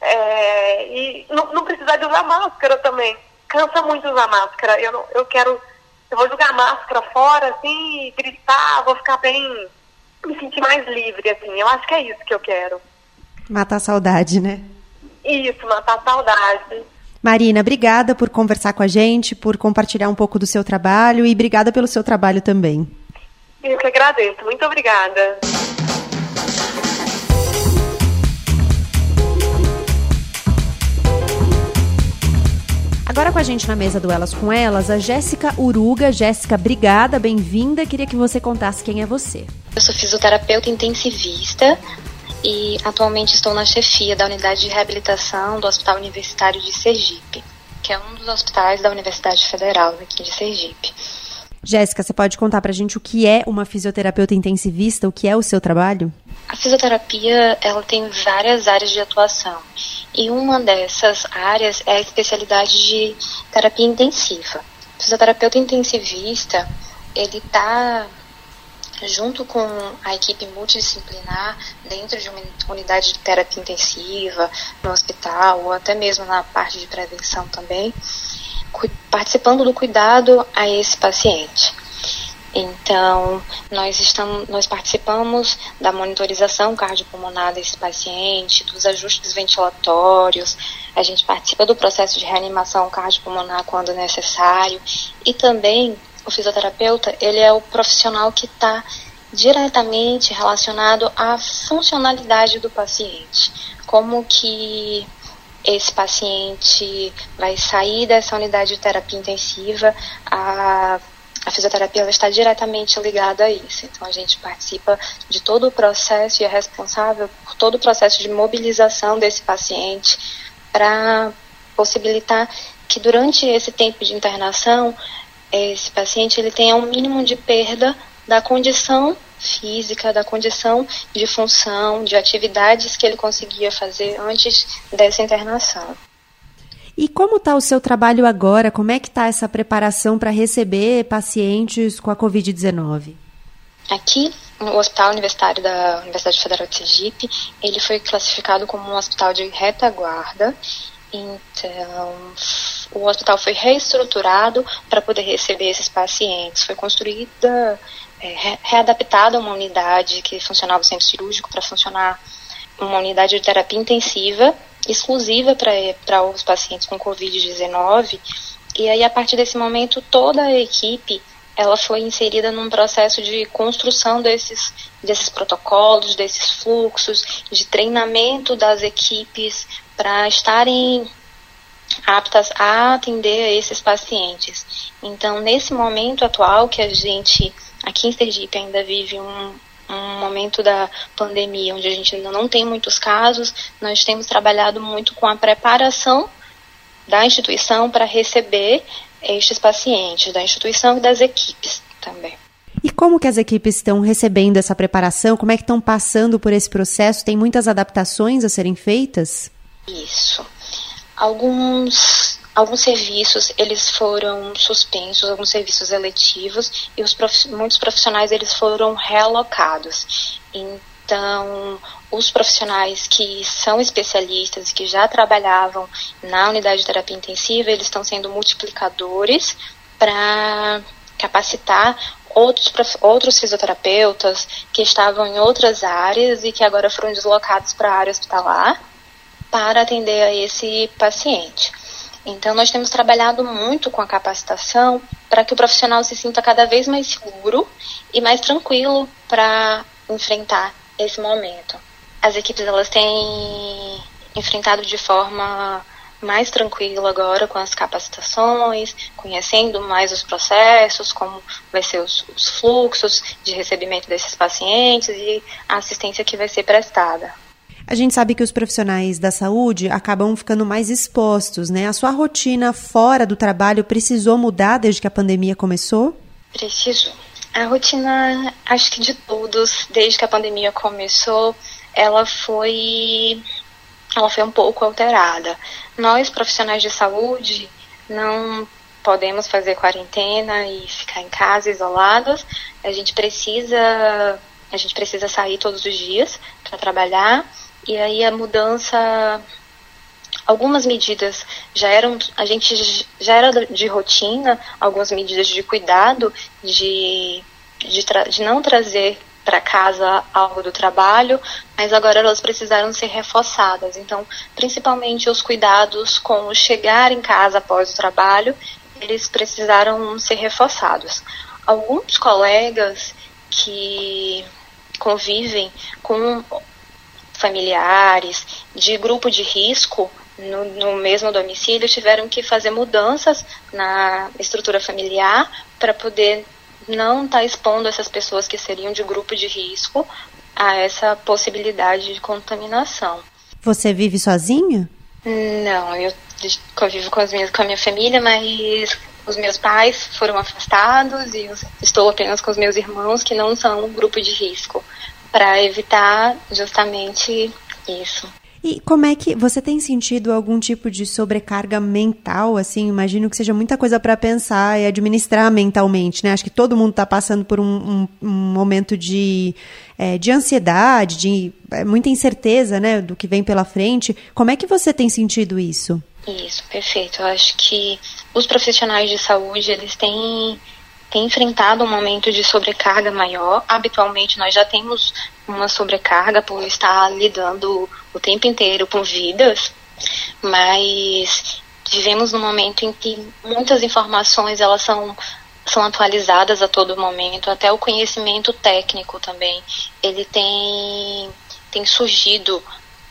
C: É, e não, não precisar de usar máscara também cansa muito usar máscara. Eu, eu quero. Eu vou jogar máscara fora, assim, gritar, vou ficar bem. me sentir mais livre, assim. Eu acho que é isso que eu quero.
A: Matar a saudade, né?
C: Isso, matar a saudade.
A: Marina, obrigada por conversar com a gente, por compartilhar um pouco do seu trabalho e obrigada pelo seu trabalho também.
C: Eu que agradeço. Muito obrigada.
A: Agora com a gente na mesa do Elas com Elas, a Jéssica Uruga. Jéssica, obrigada, bem-vinda. Queria que você contasse quem é você.
D: Eu sou fisioterapeuta intensivista e atualmente estou na chefia da unidade de reabilitação do Hospital Universitário de Sergipe, que é um dos hospitais da Universidade Federal aqui de Sergipe.
A: Jéssica, você pode contar pra gente o que é uma fisioterapeuta intensivista, o que é o seu trabalho?
D: A fisioterapia, ela tem várias áreas de atuação. E uma dessas áreas é a especialidade de terapia intensiva. O fisioterapeuta intensivista, ele está junto com a equipe multidisciplinar dentro de uma unidade de terapia intensiva, no hospital, ou até mesmo na parte de prevenção também, participando do cuidado a esse paciente. Então, nós, estamos, nós participamos da monitorização cardiopulmonar desse paciente, dos ajustes ventilatórios, a gente participa do processo de reanimação cardiopulmonar quando necessário e também o fisioterapeuta, ele é o profissional que está diretamente relacionado à funcionalidade do paciente. Como que esse paciente vai sair dessa unidade de terapia intensiva, a, a fisioterapia está diretamente ligada a isso. Então a gente participa de todo o processo e é responsável por todo o processo de mobilização desse paciente para possibilitar que durante esse tempo de internação esse paciente ele tenha um mínimo de perda da condição física, da condição de função, de atividades que ele conseguia fazer antes dessa internação.
A: E como está o seu trabalho agora? Como é que está essa preparação para receber pacientes com a Covid-19?
D: Aqui, no Hospital Universitário da Universidade Federal de Sergipe, ele foi classificado como um hospital de retaguarda. Então, o hospital foi reestruturado para poder receber esses pacientes. Foi construída é, readaptada uma unidade que funcionava o centro cirúrgico para funcionar uma unidade de terapia intensiva exclusiva para os pacientes com Covid-19. E aí, a partir desse momento, toda a equipe ela foi inserida num processo de construção desses, desses protocolos, desses fluxos, de treinamento das equipes para estarem aptas a atender a esses pacientes. Então, nesse momento atual que a gente Aqui em Sergipe ainda vive um, um momento da pandemia onde a gente ainda não tem muitos casos, nós temos trabalhado muito com a preparação da instituição para receber estes pacientes, da instituição e das equipes também.
A: E como que as equipes estão recebendo essa preparação? Como é que estão passando por esse processo? Tem muitas adaptações a serem feitas?
D: Isso. Alguns alguns serviços eles foram suspensos, alguns serviços eletivos e os prof, muitos profissionais eles foram realocados. Então, os profissionais que são especialistas e que já trabalhavam na unidade de terapia intensiva, eles estão sendo multiplicadores para capacitar outros, outros fisioterapeutas que estavam em outras áreas e que agora foram deslocados para a área hospitalar para atender a esse paciente. Então, nós temos trabalhado muito com a capacitação para que o profissional se sinta cada vez mais seguro e mais tranquilo para enfrentar esse momento. As equipes elas têm enfrentado de forma mais tranquila agora com as capacitações, conhecendo mais os processos, como vai ser os, os fluxos de recebimento desses pacientes e a assistência que vai ser prestada.
A: A gente sabe que os profissionais da saúde acabam ficando mais expostos, né? A sua rotina fora do trabalho precisou mudar desde que a pandemia começou?
D: Precisou. A rotina, acho que de todos, desde que a pandemia começou, ela foi ela foi um pouco alterada. Nós, profissionais de saúde, não podemos fazer quarentena e ficar em casa isolados. A gente precisa a gente precisa sair todos os dias para trabalhar e aí a mudança algumas medidas já eram a gente já era de rotina algumas medidas de cuidado de de, de não trazer para casa algo do trabalho, mas agora elas precisaram ser reforçadas. Então, principalmente os cuidados com o chegar em casa após o trabalho, eles precisaram ser reforçados. Alguns colegas que convivem com familiares, de grupo de risco no, no mesmo domicílio tiveram que fazer mudanças na estrutura familiar para poder não estar tá expondo essas pessoas que seriam de grupo de risco a essa possibilidade de contaminação.
A: Você vive sozinha?
D: Não, eu convivo com, as minhas, com a minha família, mas os meus pais foram afastados e estou apenas com os meus irmãos que não são um grupo de risco, para evitar justamente isso.
A: E como é que você tem sentido algum tipo de sobrecarga mental? Assim, imagino que seja muita coisa para pensar e administrar mentalmente, né? Acho que todo mundo está passando por um, um, um, momento de, é, de ansiedade, de é, muita incerteza, né, do que vem pela frente. Como é que você tem sentido isso?
D: Isso, perfeito. Eu acho que os profissionais de saúde eles têm tem enfrentado um momento de sobrecarga maior. Habitualmente, nós já temos uma sobrecarga por estar lidando o tempo inteiro com vidas, mas vivemos num momento em que muitas informações elas são são atualizadas a todo momento, até o conhecimento técnico também, ele tem tem surgido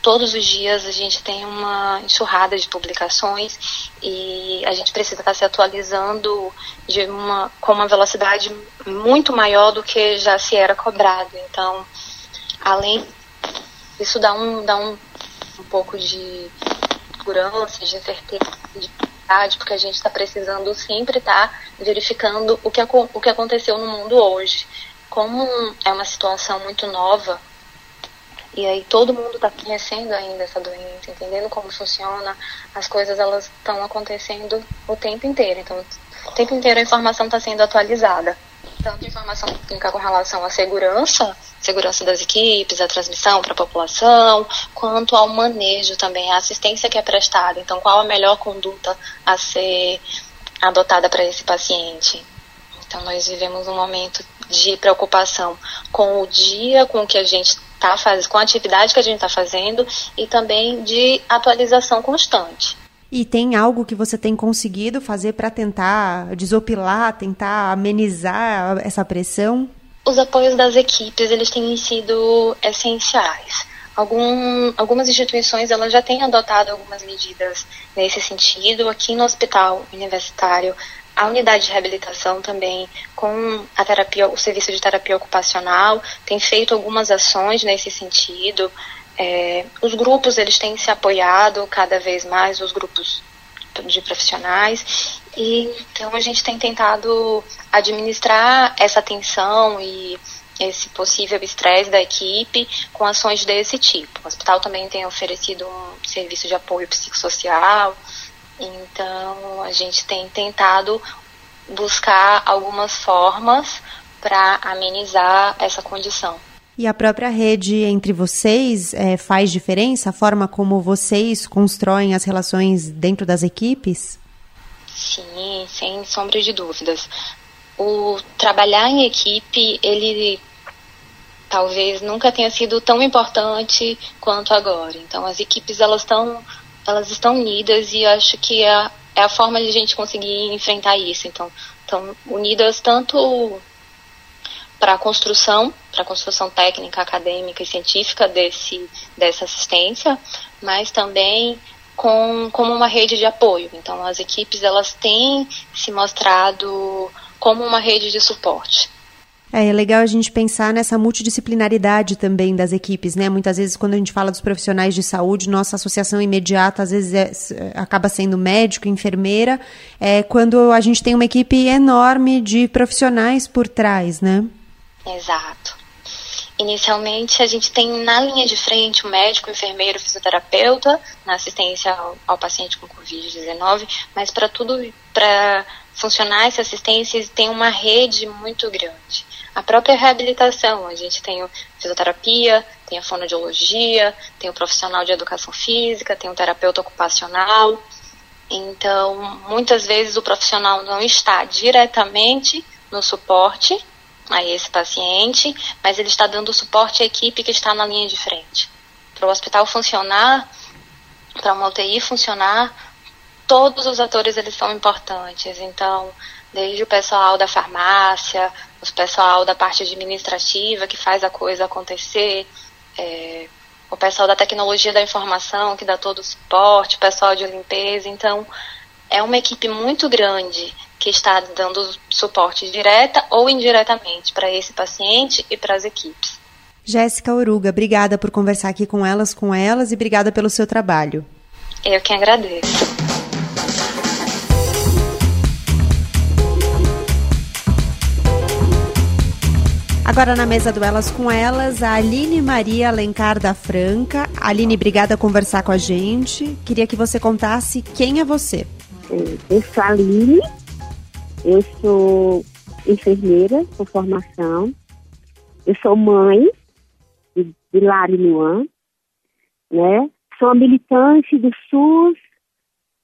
D: todos os dias a gente tem uma enxurrada de publicações e a gente precisa estar se atualizando de uma, com uma velocidade muito maior do que já se era cobrado. Então, além isso dá um, dá um, um pouco de segurança, de certeza, de porque a gente está precisando sempre estar tá verificando o que, o que aconteceu no mundo hoje. Como é uma situação muito nova, e aí todo mundo está conhecendo ainda essa doença, entendendo como funciona, as coisas elas estão acontecendo o tempo inteiro. Então, o tempo inteiro a informação está sendo atualizada. Tanto informação técnica com relação à segurança, segurança das equipes, a transmissão para a população, quanto ao manejo também, a assistência que é prestada. Então, qual a melhor conduta a ser adotada para esse paciente? Então, nós vivemos um momento de preocupação com o dia, com o que a gente tá faz, com a atividade que a gente está fazendo e também de atualização constante.
A: E tem algo que você tem conseguido fazer para tentar desopilar, tentar amenizar essa pressão?
D: Os apoios das equipes, eles têm sido essenciais. Algum, algumas instituições elas já têm adotado algumas medidas nesse sentido. Aqui no hospital universitário, a unidade de reabilitação também, com a terapia, o serviço de terapia ocupacional, tem feito algumas ações nesse sentido. É, os grupos eles têm se apoiado cada vez mais, os grupos de profissionais, e então a gente tem tentado administrar essa tensão e esse possível estresse da equipe com ações desse tipo. O hospital também tem oferecido um serviço de apoio psicossocial, então, a gente tem tentado buscar algumas formas para amenizar essa condição.
A: E a própria rede entre vocês é, faz diferença? A forma como vocês constroem as relações dentro das equipes?
D: Sim, sem sombra de dúvidas. O trabalhar em equipe, ele talvez nunca tenha sido tão importante quanto agora. Então, as equipes elas estão elas estão unidas e acho que é, é a forma de a gente conseguir enfrentar isso. Então, estão unidas tanto para a construção, para a construção técnica, acadêmica e científica desse, dessa assistência, mas também com, como uma rede de apoio. Então, as equipes elas têm se mostrado como uma rede de suporte.
A: É, é legal a gente pensar nessa multidisciplinaridade também das equipes, né? Muitas vezes, quando a gente fala dos profissionais de saúde, nossa associação imediata às vezes é, acaba sendo médico, enfermeira, é, quando a gente tem uma equipe enorme de profissionais por trás, né?
D: Exato. Inicialmente, a gente tem na linha de frente o médico, enfermeiro, fisioterapeuta, na assistência ao, ao paciente com Covid-19, mas para tudo, para funcionar essa assistência, tem uma rede muito grande a própria reabilitação. A gente tem fisioterapia, tem a fonoaudiologia, tem o profissional de educação física, tem o terapeuta ocupacional. Então, muitas vezes o profissional não está diretamente no suporte a esse paciente, mas ele está dando suporte à equipe que está na linha de frente. Para o hospital funcionar, para uma UTI funcionar, todos os atores eles são importantes. Então, desde o pessoal da farmácia, o pessoal da parte administrativa que faz a coisa acontecer, é, o pessoal da tecnologia da informação que dá todo o suporte, o pessoal de limpeza. Então, é uma equipe muito grande que está dando suporte direta ou indiretamente para esse paciente e para as equipes.
A: Jéssica Oruga, obrigada por conversar aqui com elas, com elas e obrigada pelo seu trabalho.
D: Eu que agradeço.
A: Agora na mesa do Elas com Elas, a Aline Maria Alencar da Franca. Aline, obrigada por conversar com a gente. Queria que você contasse quem é você.
E: Eu sou a Aline, eu sou enfermeira por formação, eu sou mãe de, de Lari Luan, né? Sou militante do SUS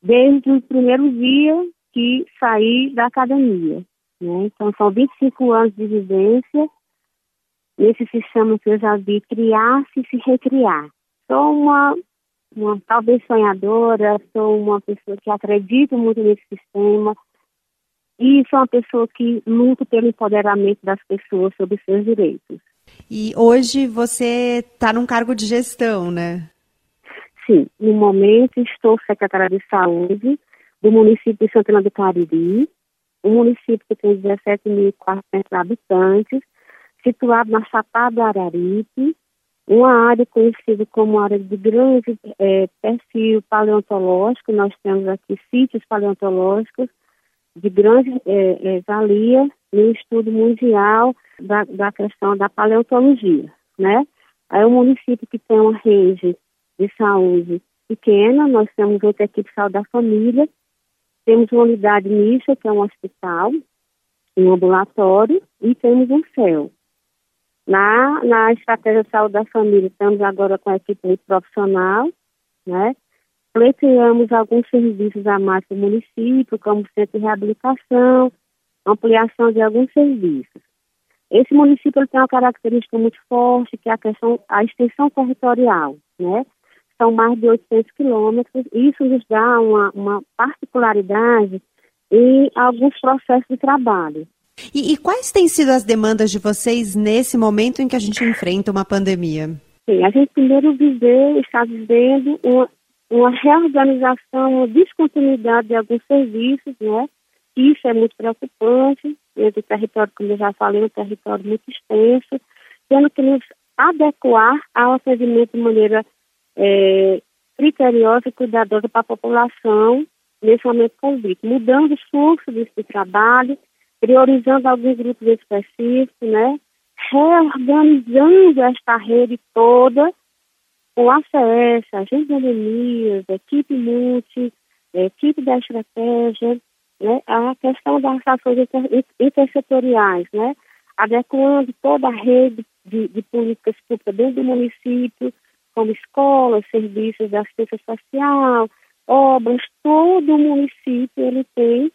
E: desde o primeiro dia que saí da academia. Né? Então, são 25 anos de vivência nesse sistema que eu já vi criar-se e se recriar. Sou uma, uma talvez sonhadora, sou uma pessoa que acredita muito nesse sistema e sou uma pessoa que luta pelo empoderamento das pessoas sobre seus direitos.
A: E hoje você está num cargo de gestão, né?
E: Sim, no momento estou secretária de saúde do município de Santana do Cariri, um município que tem 17.400 habitantes situado na Chapada Araripe, uma área conhecida como área de grande é, perfil paleontológico. Nós temos aqui sítios paleontológicos de grande é, é, valia no estudo mundial da, da questão da paleontologia, né? É um município que tem uma rede de saúde pequena, nós temos outra equipe de saúde da família, temos uma unidade mista, que é um hospital, um ambulatório, e temos um céu. Na, na estratégia de saúde da família, estamos agora com a equipe profissional, né? Pleiteamos alguns serviços a mais do município, como centro de reabilitação, ampliação de alguns serviços. Esse município tem uma característica muito forte, que é a questão, a extensão territorial, né? São mais de 800 quilômetros, isso nos dá uma, uma particularidade em alguns processos de trabalho.
A: E, e, quais têm sido as demandas de vocês nesse momento em que a gente enfrenta uma pandemia?
E: Sim, a gente primeiro viveu, está vivendo uma, uma reorganização, uma descontinuidade de alguns serviços, né? Isso é muito preocupante, esse território, como eu já falei, é um território muito extenso, tendo que nos adequar ao atendimento de maneira é, criteriosa e cuidadosa para a população nesse momento Covid, mudando o fluxo desse trabalho, priorizando alguns grupos específicos, né? reorganizando esta rede toda com ACS, agente de endemias, equipe multi, equipe da estratégia, né? a questão das ações intersetoriais, né? adequando toda a rede de, de políticas públicas dentro do município, como escolas, serviços de assistência social, obras, todo o município ele tem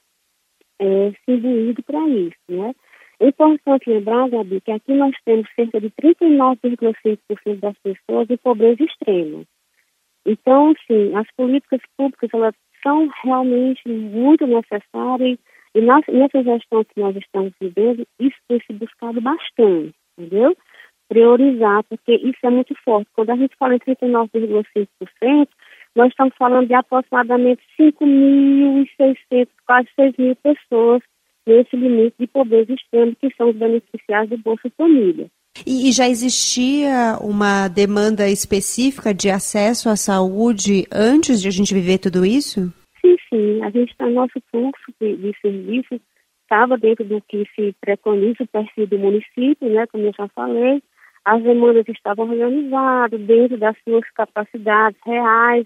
E: é, se imbuído para isso, né? É importante lembrar, Gabi, que aqui nós temos cerca de 39,5% das pessoas em pobreza extrema. Então, sim, as políticas públicas elas são realmente muito necessárias e nessa gestão que nós estamos vivendo, isso tem se buscado bastante, entendeu? Priorizar, porque isso é muito forte. Quando a gente fala em 39,5%, nós estamos falando de aproximadamente 5.600, quase 6 mil pessoas nesse limite de pobreza extremo, que são os beneficiários do Bolsa Família.
A: E, e já existia uma demanda específica de acesso à saúde antes de a gente viver tudo isso?
E: Sim, sim. A gente está nosso fluxo de, de serviços estava dentro do que se preconiza o perfil do município, né, como eu já falei. As demandas estavam organizadas dentro das suas capacidades reais,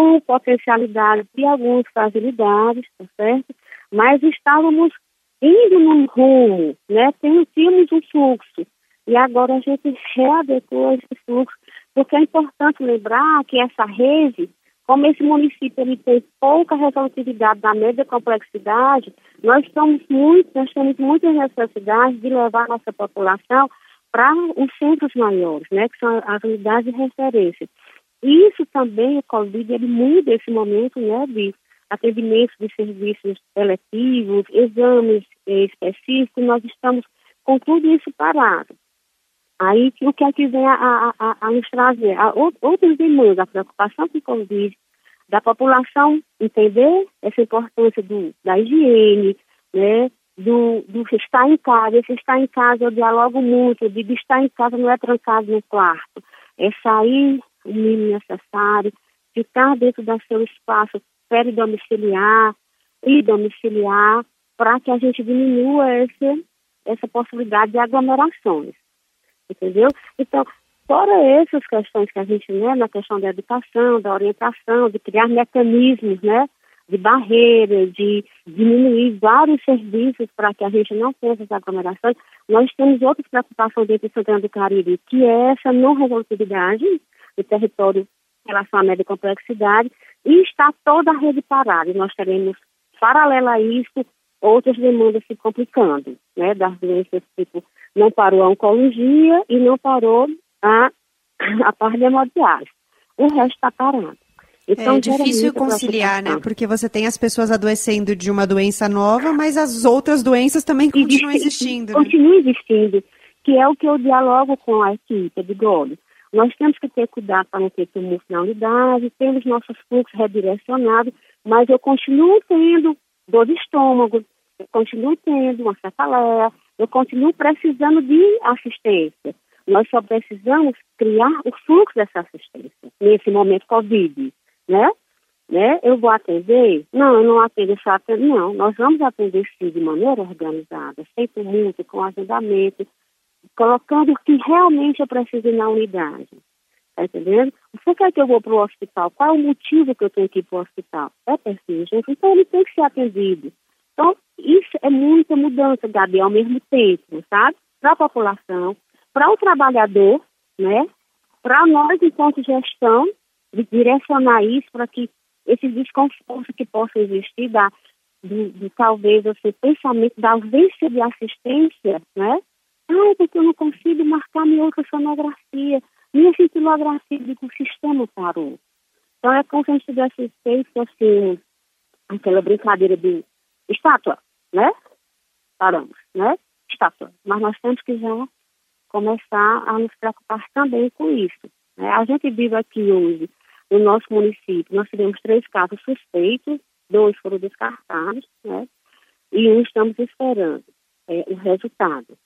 E: com potencialidade e algumas fragilidades, tá certo? Mas estávamos indo num rumo, né? Tínhamos um fluxo. E agora a gente readequou esse fluxo, porque é importante lembrar que essa rede, como esse município ele tem pouca resolutividade da média complexidade, nós estamos muito, nós temos muitas necessidades de levar nossa população para os centros maiores, né, que são as unidades de referência. Isso também, o Covid, ele muda esse momento né, de atendimento de serviços eletivos, exames eh, específicos, nós estamos com tudo isso parado. Aí, o que é que vem a, a, a, a nos trazer? A, outros demandas, a preocupação com o Covid, da população entender essa importância do, da higiene, né, do, do estar em casa. Esse estar em casa eu dialogo muito, de estar em casa não é trancado no quarto, é sair o mínimo necessário, ficar dentro do seu espaço peridomiciliar e domiciliar, para que a gente diminua esse, essa possibilidade de aglomerações. Entendeu? Então, fora essas questões que a gente, né, na questão da educação, da orientação, de criar mecanismos, né, de barreira, de diminuir vários serviços para que a gente não tenha essas aglomerações, nós temos outras preocupações dentro do Santana do Caribe, que é essa não resolutividade do território em relação à média complexidade, e está toda a rede parada. E nós teremos, paralela a isso, outras demandas se complicando, né, das doenças tipo, não parou a oncologia e não parou a, a parte de hemodiálise. O resto está parado.
A: Então, é difícil conciliar, né? Porque você tem as pessoas adoecendo de uma doença nova, mas as outras doenças também continuam existindo. Né?
E: Continuam existindo, que é o que eu dialogo com a equipe de Gole. Nós temos que ter cuidado para não ter tumulto na unidade, temos nossos fluxos redirecionados, mas eu continuo tendo dor de estômago, eu continuo tendo uma cefaleia, eu continuo precisando de assistência. Nós só precisamos criar o fluxo dessa assistência nesse momento Covid, né? né? Eu vou atender? Não, eu não atendo só atendo, não. Nós vamos atender sim de maneira organizada, sem tumulto, com agendamento, colocando o que realmente eu preciso na unidade. Está entendendo? Você quer que eu vou para o hospital? Qual é o motivo que eu tenho que ir para o hospital? É persistente, então ele tem que ser atendido. Então, isso é muita mudança, Gabi, ao mesmo tempo, sabe? Para a população, para o trabalhador, né? Para nós, enquanto gestão, de direcionar isso para que esses desconfortos que possam existir da, de, de talvez esse pensamento da ausência de assistência, né? Ah, porque eu não consigo marcar minha ultrassonografia, minha cintilografia, digo, o sistema parou. Então é como se a gente tivesse feito assim, aquela brincadeira de estátua, né? Paramos, né? Estátua. Mas nós temos que já começar a nos preocupar também com isso. Né? A gente vive aqui hoje, no nosso município, nós tivemos três casos suspeitos, dois foram descartados, né? E um estamos esperando é, o resultado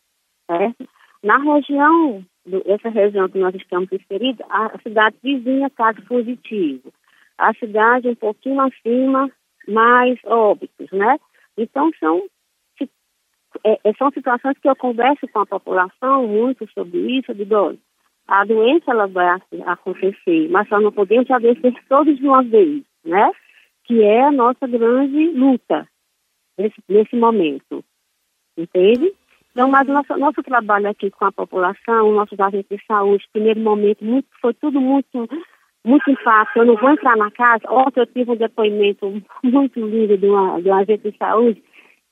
E: certo? Na região, do, essa região que nós estamos inseridos, a cidade vizinha, caso positivo. A cidade um pouquinho acima, mais óbitos, né? Então, são, é, é, são situações que eu converso com a população muito sobre isso, de digo, a doença ela vai acontecer, mas só não podemos adoecer todos de uma vez, né? Que é a nossa grande luta nesse, nesse momento, entende? Então, mas nosso, nosso trabalho aqui com a população, nossos agentes de saúde, primeiro momento, muito, foi tudo muito, muito fácil. Eu não vou entrar na casa. Ontem eu tive um depoimento muito lindo de, uma, de um agente de saúde,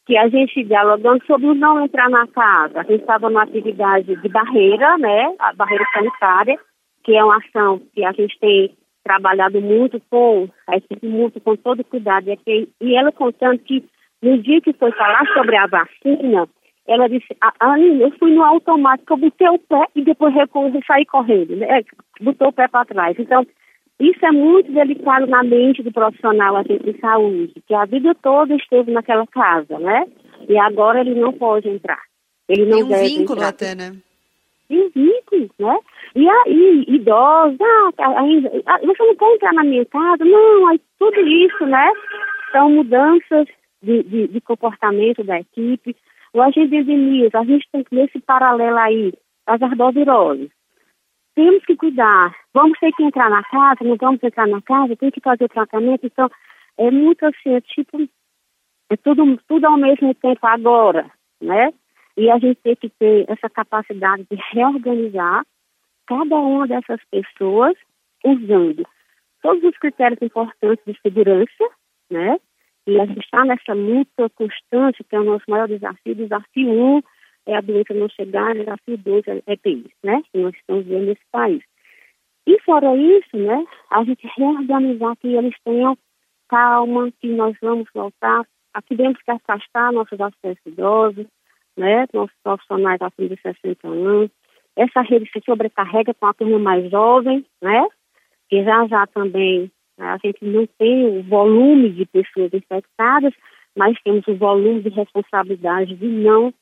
E: que a gente dialogando sobre o não entrar na casa. A gente estava numa atividade de barreira, né? A barreira sanitária, que é uma ação que a gente tem trabalhado muito com, a equipe muito com todo cuidado. E ela contando que no dia que foi falar sobre a vacina, ela disse, Anne, eu fui no automático, eu botei o pé e depois recuo e saí correndo, né? botou o pé para trás. Então, isso é muito delicado na mente do profissional agente de saúde, que a vida toda esteve naquela casa, né? E agora ele não pode entrar. Ele não Tem um deve
A: vínculo
E: entrar.
A: até, né?
E: Tem vínculo, né? E aí, idosos, ah, ainda, ah, você não pode entrar na minha casa? Não, aí tudo isso, né? São mudanças de, de, de comportamento da equipe, o agente de endemias, a gente tem que nesse paralelo aí, as arboviroses. Temos que cuidar. Vamos ter que entrar na casa, não vamos entrar na casa, tem que fazer tratamento. Então, é muito assim, é tipo, é tudo, tudo ao mesmo tempo agora, né? E a gente tem que ter essa capacidade de reorganizar cada uma dessas pessoas usando todos os critérios importantes de segurança, né? E a gente está nessa luta constante, que é o nosso maior desafio. Desafio um é a doença não chegar, desafio dois é, é país, né? Que nós estamos vendo nesse país. E fora isso, né, a gente reorganizar que eles tenham calma, que nós vamos voltar. Aqui temos que afastar nossos acessos idosos, né, nossos profissionais acima de 60 anos, essa rede se sobrecarrega com a turma mais jovem, né? Que já já também a gente não tem o volume de pessoas infectadas, mas temos o volume de responsabilidade de não,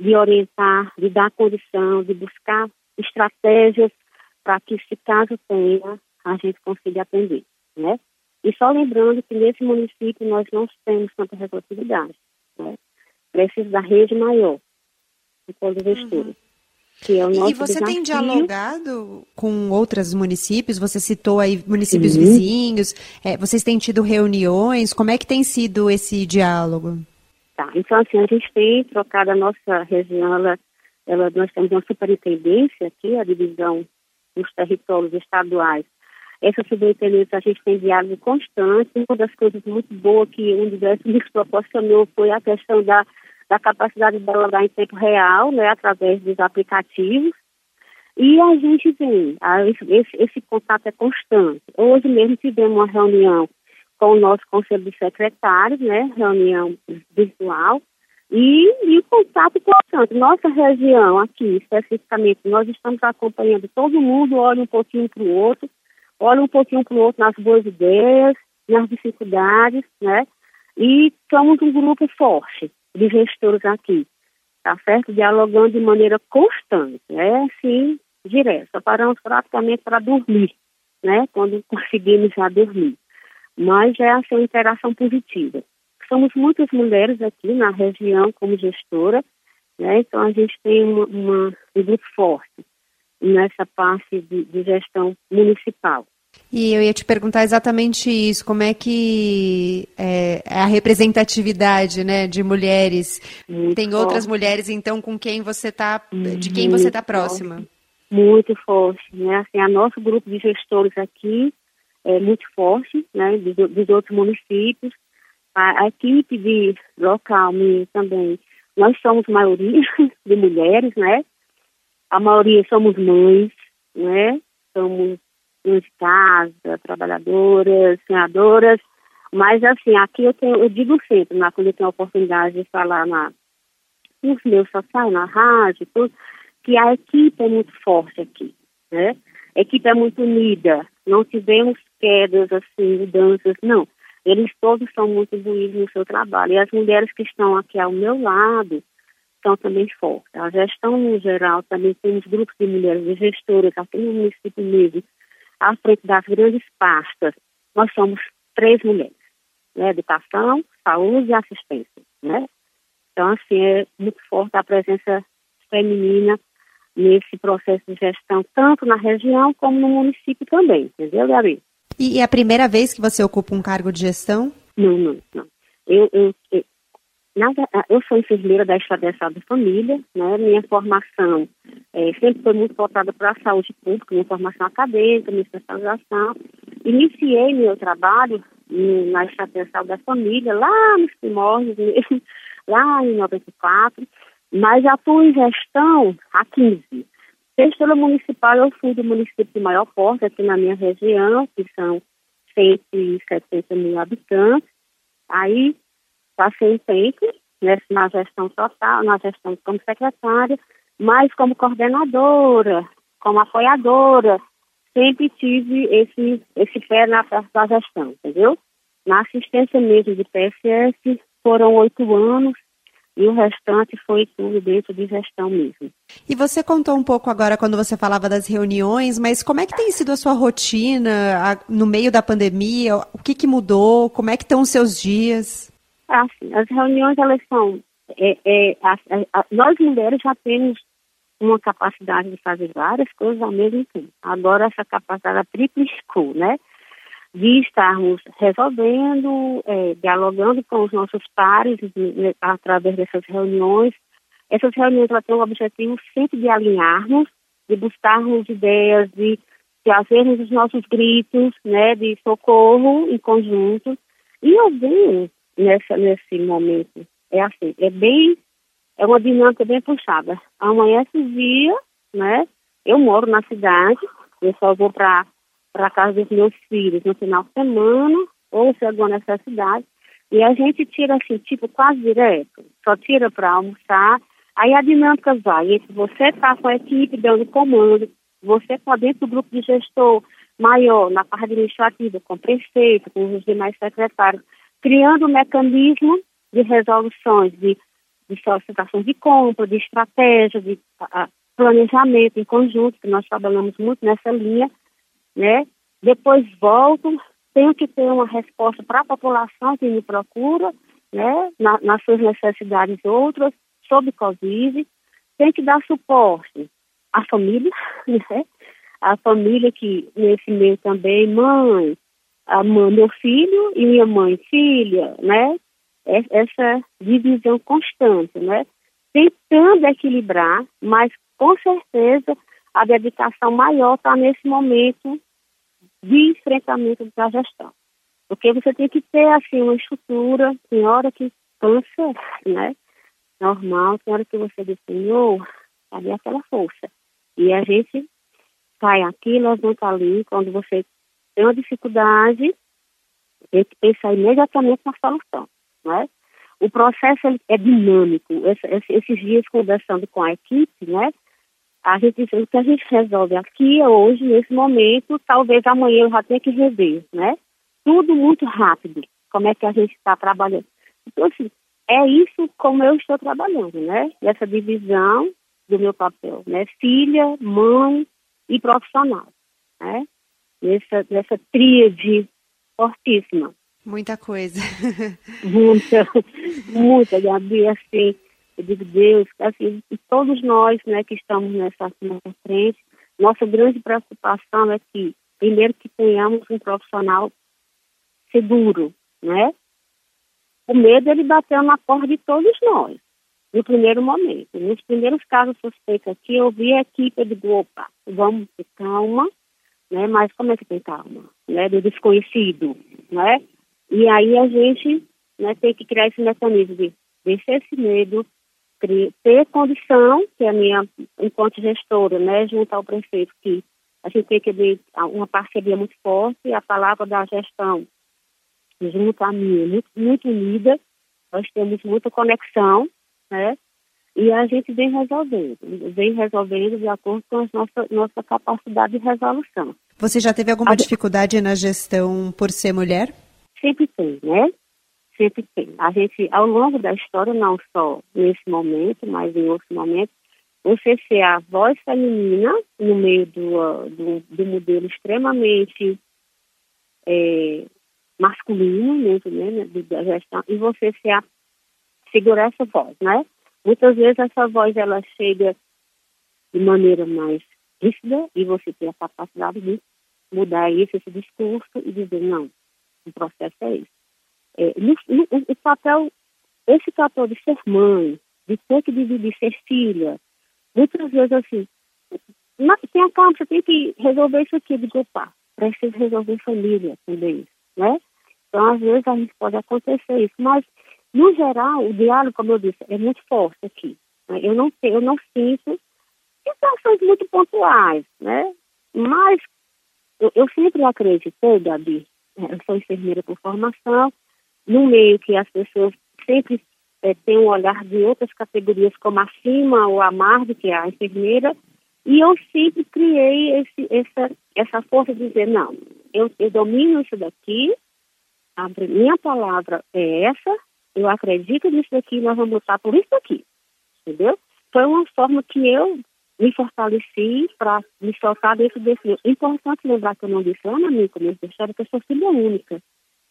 E: de orientar, de dar condição, de buscar estratégias para que, se caso tenha, a gente consiga atender, né? E só lembrando que nesse município nós não temos tanta resolutividade, né? Precisa da rede maior, de todos os uhum. Que é o nosso
A: e você
E: desafio.
A: tem dialogado com outros municípios? Você citou aí municípios uhum. vizinhos. É, vocês têm tido reuniões? Como é que tem sido esse diálogo?
E: Tá, então assim, a gente tem trocado a nossa região, ela, ela, nós temos uma superintendência aqui, a divisão dos territórios estaduais. Essa superintendência a gente tem diálogo constante. Uma das coisas muito boas que o universo nos proporcionou foi a questão da da capacidade de dialogar em tempo real, né, através dos aplicativos. E a gente vem, a, esse, esse contato é constante. Hoje mesmo tivemos uma reunião com o nosso conselho de secretários, né, reunião virtual, e, e o contato constante. Nossa região aqui, especificamente, nós estamos acompanhando todo mundo, olha um pouquinho para o outro, olha um pouquinho para o outro nas boas ideias, nas dificuldades, né, e somos um grupo forte de gestores aqui, tá certo? Dialogando de maneira constante, é assim, direto. Só paramos praticamente para dormir, né? Quando conseguimos já dormir. Mas é assim, uma interação positiva. Somos muitas mulheres aqui na região como gestora, né? Então a gente tem uma, uma um grupo forte nessa parte de, de gestão municipal.
A: E eu ia te perguntar exatamente isso, como é que é, é a representatividade, né, de mulheres? Muito Tem forte. outras mulheres, então, com quem você tá, de quem você está próxima?
E: Muito forte, né? Assim, a nosso grupo de gestores aqui é muito forte, né, dos, dos outros municípios. A, a, equipe de local também, nós somos maioria de mulheres, né? A maioria somos mães, né? Somos de casa, trabalhadoras, senadoras, mas assim, aqui eu, tenho, eu digo sempre, na, quando eu tenho a oportunidade de falar na, nos meus sociais, na rádio, tudo, que a equipe é muito forte aqui, né? A equipe é muito unida, não tivemos quedas, assim, mudanças, não. Eles todos são muito unidos no seu trabalho. E as mulheres que estão aqui ao meu lado são também fortes. A gestão, no geral, também temos grupos de mulheres, de gestoras, aqui no município mesmo, à frente das grandes pastas, nós somos três mulheres, né? Educação, saúde e assistência, né? Então, assim, é muito forte a presença feminina nesse processo de gestão, tanto na região como no município também, entendeu, Gabi?
A: E é a primeira vez que você ocupa um cargo de gestão?
E: Não, não, não. Eu, eu, ah, eu sou enfermeira da Estabelecida da Família, né? Minha formação é, sempre foi muito voltada para a saúde pública, minha formação acadêmica, minha especialização. Iniciei meu trabalho na Estabelecida da Família, lá nos primórdios, lá em 94, mas atuo em gestão há 15. Gestora municipal, eu fui do município de maior porte aqui na minha região, que são 170 mil habitantes. Aí passei um tempo né, na gestão total, na gestão como secretária, mas como coordenadora, como apoiadora, sempre tive esse, esse pé na, da gestão, entendeu? Na assistência mesmo de PSS foram oito anos e o restante foi tudo dentro de gestão mesmo.
A: E você contou um pouco agora quando você falava das reuniões, mas como é que tem sido a sua rotina no meio da pandemia? O que, que mudou? Como é que estão os seus dias?
E: Assim, as reuniões, elas são... É, é, a, a, nós mulheres já temos uma capacidade de fazer várias coisas ao mesmo tempo. Agora essa capacidade triplicou, né? De estarmos resolvendo, é, dialogando com os nossos pares né, através dessas reuniões. Essas reuniões têm o objetivo sempre de alinharmos, de buscarmos ideias, de, fazermos os nossos gritos, né, de socorro em conjunto. E eu venho nessa, nesse momento. É assim, é bem, é uma dinâmica bem puxada. Amanhece o dia, né? Eu moro na cidade, eu só vou para para casa dos meus filhos no final de semana, ou se alguma necessidade, e a gente tira assim, tipo, quase direto. Só tira para almoçar Aí a dinâmica vai entre você estar tá com a equipe dando comando, você está dentro do grupo de gestor maior, na parte administrativa, com o prefeito, com os demais secretários, criando um mecanismo de resoluções, de, de solicitações de compra, de estratégia, de a, planejamento em conjunto, que nós trabalhamos muito nessa linha, né? Depois volto, tenho que ter uma resposta para a população que me procura, né? Na, nas suas necessidades outras, sobre Covid, tem que dar suporte à família, né? A família que nesse meio também, mãe, a mãe, meu filho e minha mãe, filha, né? Essa divisão constante, né? Tentando equilibrar, mas com certeza a dedicação maior está nesse momento de enfrentamento da gestão. Porque você tem que ter, assim, uma estrutura, tem hora que cansa, né? Normal, tem hora que você desenhou, cadê aquela força? E a gente cai aqui, levanta ali, quando você tem uma dificuldade, tem que pensar imediatamente na solução, né? O processo é dinâmico. esses dias conversando com a equipe, né? A gente o que a gente resolve aqui hoje, nesse momento, talvez amanhã eu já tenha que rever, né? Tudo muito rápido. Como é que a gente está trabalhando? Então, assim, é isso como eu estou trabalhando, né? Essa divisão do meu papel, né? Filha, mãe e profissional, né? Nessa, nessa tríade fortíssima.
A: Muita coisa.
E: muita, muita, Gabi, assim, eu digo, Deus, assim, todos nós, né, que estamos nessa, nessa frente, nossa grande preocupação é que, primeiro, que tenhamos um profissional seguro, né? O medo, ele bateu na porta de todos nós, no primeiro momento. Nos primeiros casos suspeitos aqui, eu vi a equipe, eu digo, opa, vamos ter calma, né? Mas como é que tem calma? Né? Do desconhecido, né? E aí a gente né, tem que criar esse mecanismo de vencer esse medo, ter condição, que é a minha, enquanto gestora, né, junto ao prefeito, que a gente tem que ter uma parceria muito forte, a palavra da gestão junto à minha, muito, muito unida, nós temos muita conexão, né, e a gente vem resolvendo, vem resolvendo de acordo com a nossa, nossa capacidade de resolução.
A: Você já teve alguma a dificuldade na gestão por ser mulher?
E: Sempre tem, né? Sempre tem. A gente, ao longo da história, não só nesse momento, mas em outros momentos, você ser a voz feminina no meio do, do, do modelo extremamente é, masculino, mesmo, né, da gestão, e você ser a, segurar essa voz, né? Muitas vezes essa voz, ela chega de maneira mais rígida e você tem a capacidade de mudar isso, esse discurso e dizer, não, o processo é esse. É, no, no, o papel, esse papel de ser mãe, de ter que dividir, ser filha, muitas vezes assim, tem calma, você tem que resolver isso aqui, de opa, precisa resolver família também, né? Então, às vezes, a gente pode acontecer isso, mas, no geral, o diálogo, como eu disse, é muito forte aqui. Né? Eu, não, eu não sinto situações muito pontuais, né? Mas eu, eu sempre acreditei, Gabi, né? eu sou enfermeira por formação, no meio que as pessoas sempre é, têm um olhar de outras categorias como acima ou a mais do que a enfermeira, e eu sempre criei esse, essa, essa força de dizer, não, eu, eu domino isso daqui, a minha palavra é essa, eu acredito nisso daqui, nós vamos lutar por isso aqui, entendeu? Foi uma forma que eu me fortaleci para me soltar dentro desse. É importante lembrar que eu não disse lá na minha começo da história que eu sou filha única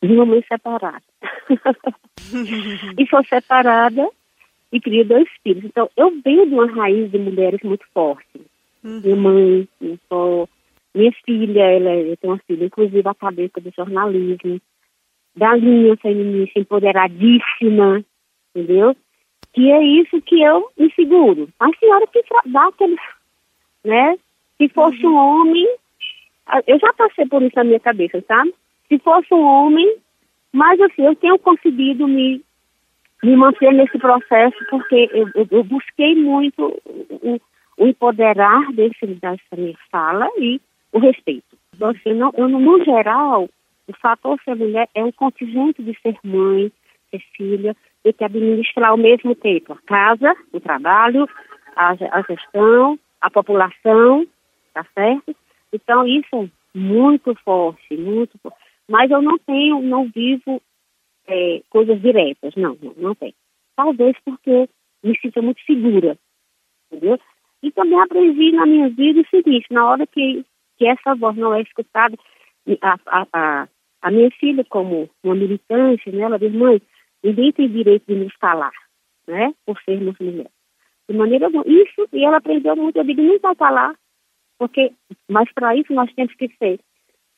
E: de uma mãe separada. e sou separada e criei dois filhos. Então, eu venho de uma raiz de mulheres muito forte. Uhum. Minha mãe, minha, sou, minha filha, ela, é, eu tenho uma filha, inclusive, acadêmica de jornalismo, da linha feminista empoderadíssima, entendeu? Que é isso que eu me seguro. A senhora que dá aquele, né? Se fosse uhum. um homem, eu já passei por isso na minha cabeça, sabe? se fosse um homem, mas assim, eu tenho conseguido me, me manter nesse processo porque eu, eu, eu busquei muito o, o, empoderar desse, dessa minha fala e o respeito. Então, assim, não, eu, no geral, o fator ser mulher é um contingente de ser mãe, ser filha, ter que administrar ao mesmo tempo a casa, o trabalho, a, a gestão, a população, tá certo? Então isso é muito forte, muito forte. Mas eu não tenho, não vivo é, coisas diretas, não, não, não tenho. Talvez porque me sinto muito segura, entendeu? E também aprendi na minha vida o seguinte, na hora que, que essa voz não é escutada, a, a, a, a minha filha, como uma militante, né, ela diz, mãe, ninguém tem direito de nos calar, né, por sermos mulheres. De maneira isso, e ela aprendeu muito, eu digo, não vai calar, porque, mas para isso nós temos que ser,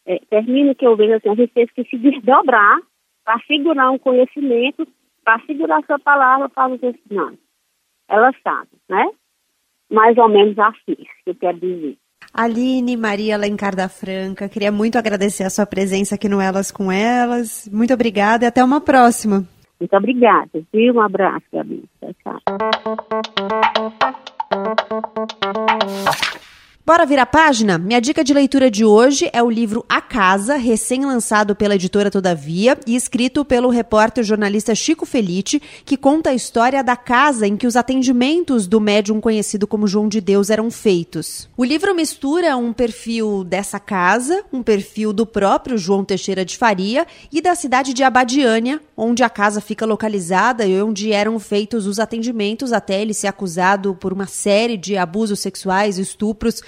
E: é, termino que eu vejo assim, a gente tem que se desdobrar para segurar um conhecimento, para segurar sua palavra, para dizer assim, não, ela sabe, né? Mais ou menos assim, que eu quero dizer.
A: Aline Maria Alencar da Franca, queria muito agradecer a sua presença aqui no Elas com Elas. Muito obrigada e até uma próxima.
E: Muito obrigada, viu? Um abraço, Gabi. Tchau, tchau.
A: Bora virar a página? Minha dica de leitura de hoje é o livro A Casa, recém-lançado pela editora Todavia e escrito pelo repórter jornalista Chico Felite, que conta a história da casa em que os atendimentos do médium conhecido como João de Deus eram feitos. O livro mistura um perfil dessa casa, um perfil do próprio João Teixeira de Faria e da cidade de Abadiânia, onde a casa fica localizada e onde eram feitos os atendimentos até ele ser acusado por uma série de abusos sexuais e estupros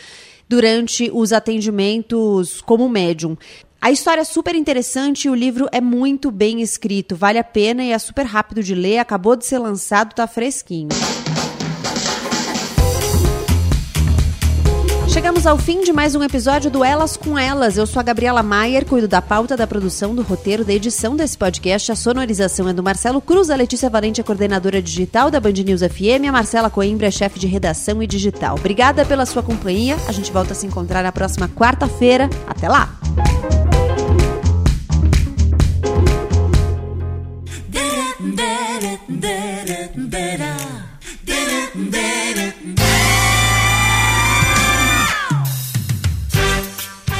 A: durante os atendimentos como médium. A história é super interessante e o livro é muito bem escrito, vale a pena e é super rápido de ler, acabou de ser lançado, tá fresquinho. Chegamos ao fim de mais um episódio do Elas com Elas. Eu sou a Gabriela Maier, cuido da pauta, da produção, do roteiro, da edição desse podcast. A sonorização é do Marcelo Cruz, a Letícia Valente é coordenadora digital da Band News FM, a Marcela Coimbra é chefe de redação e digital. Obrigada pela sua companhia. A gente volta a se encontrar na próxima quarta-feira. Até lá!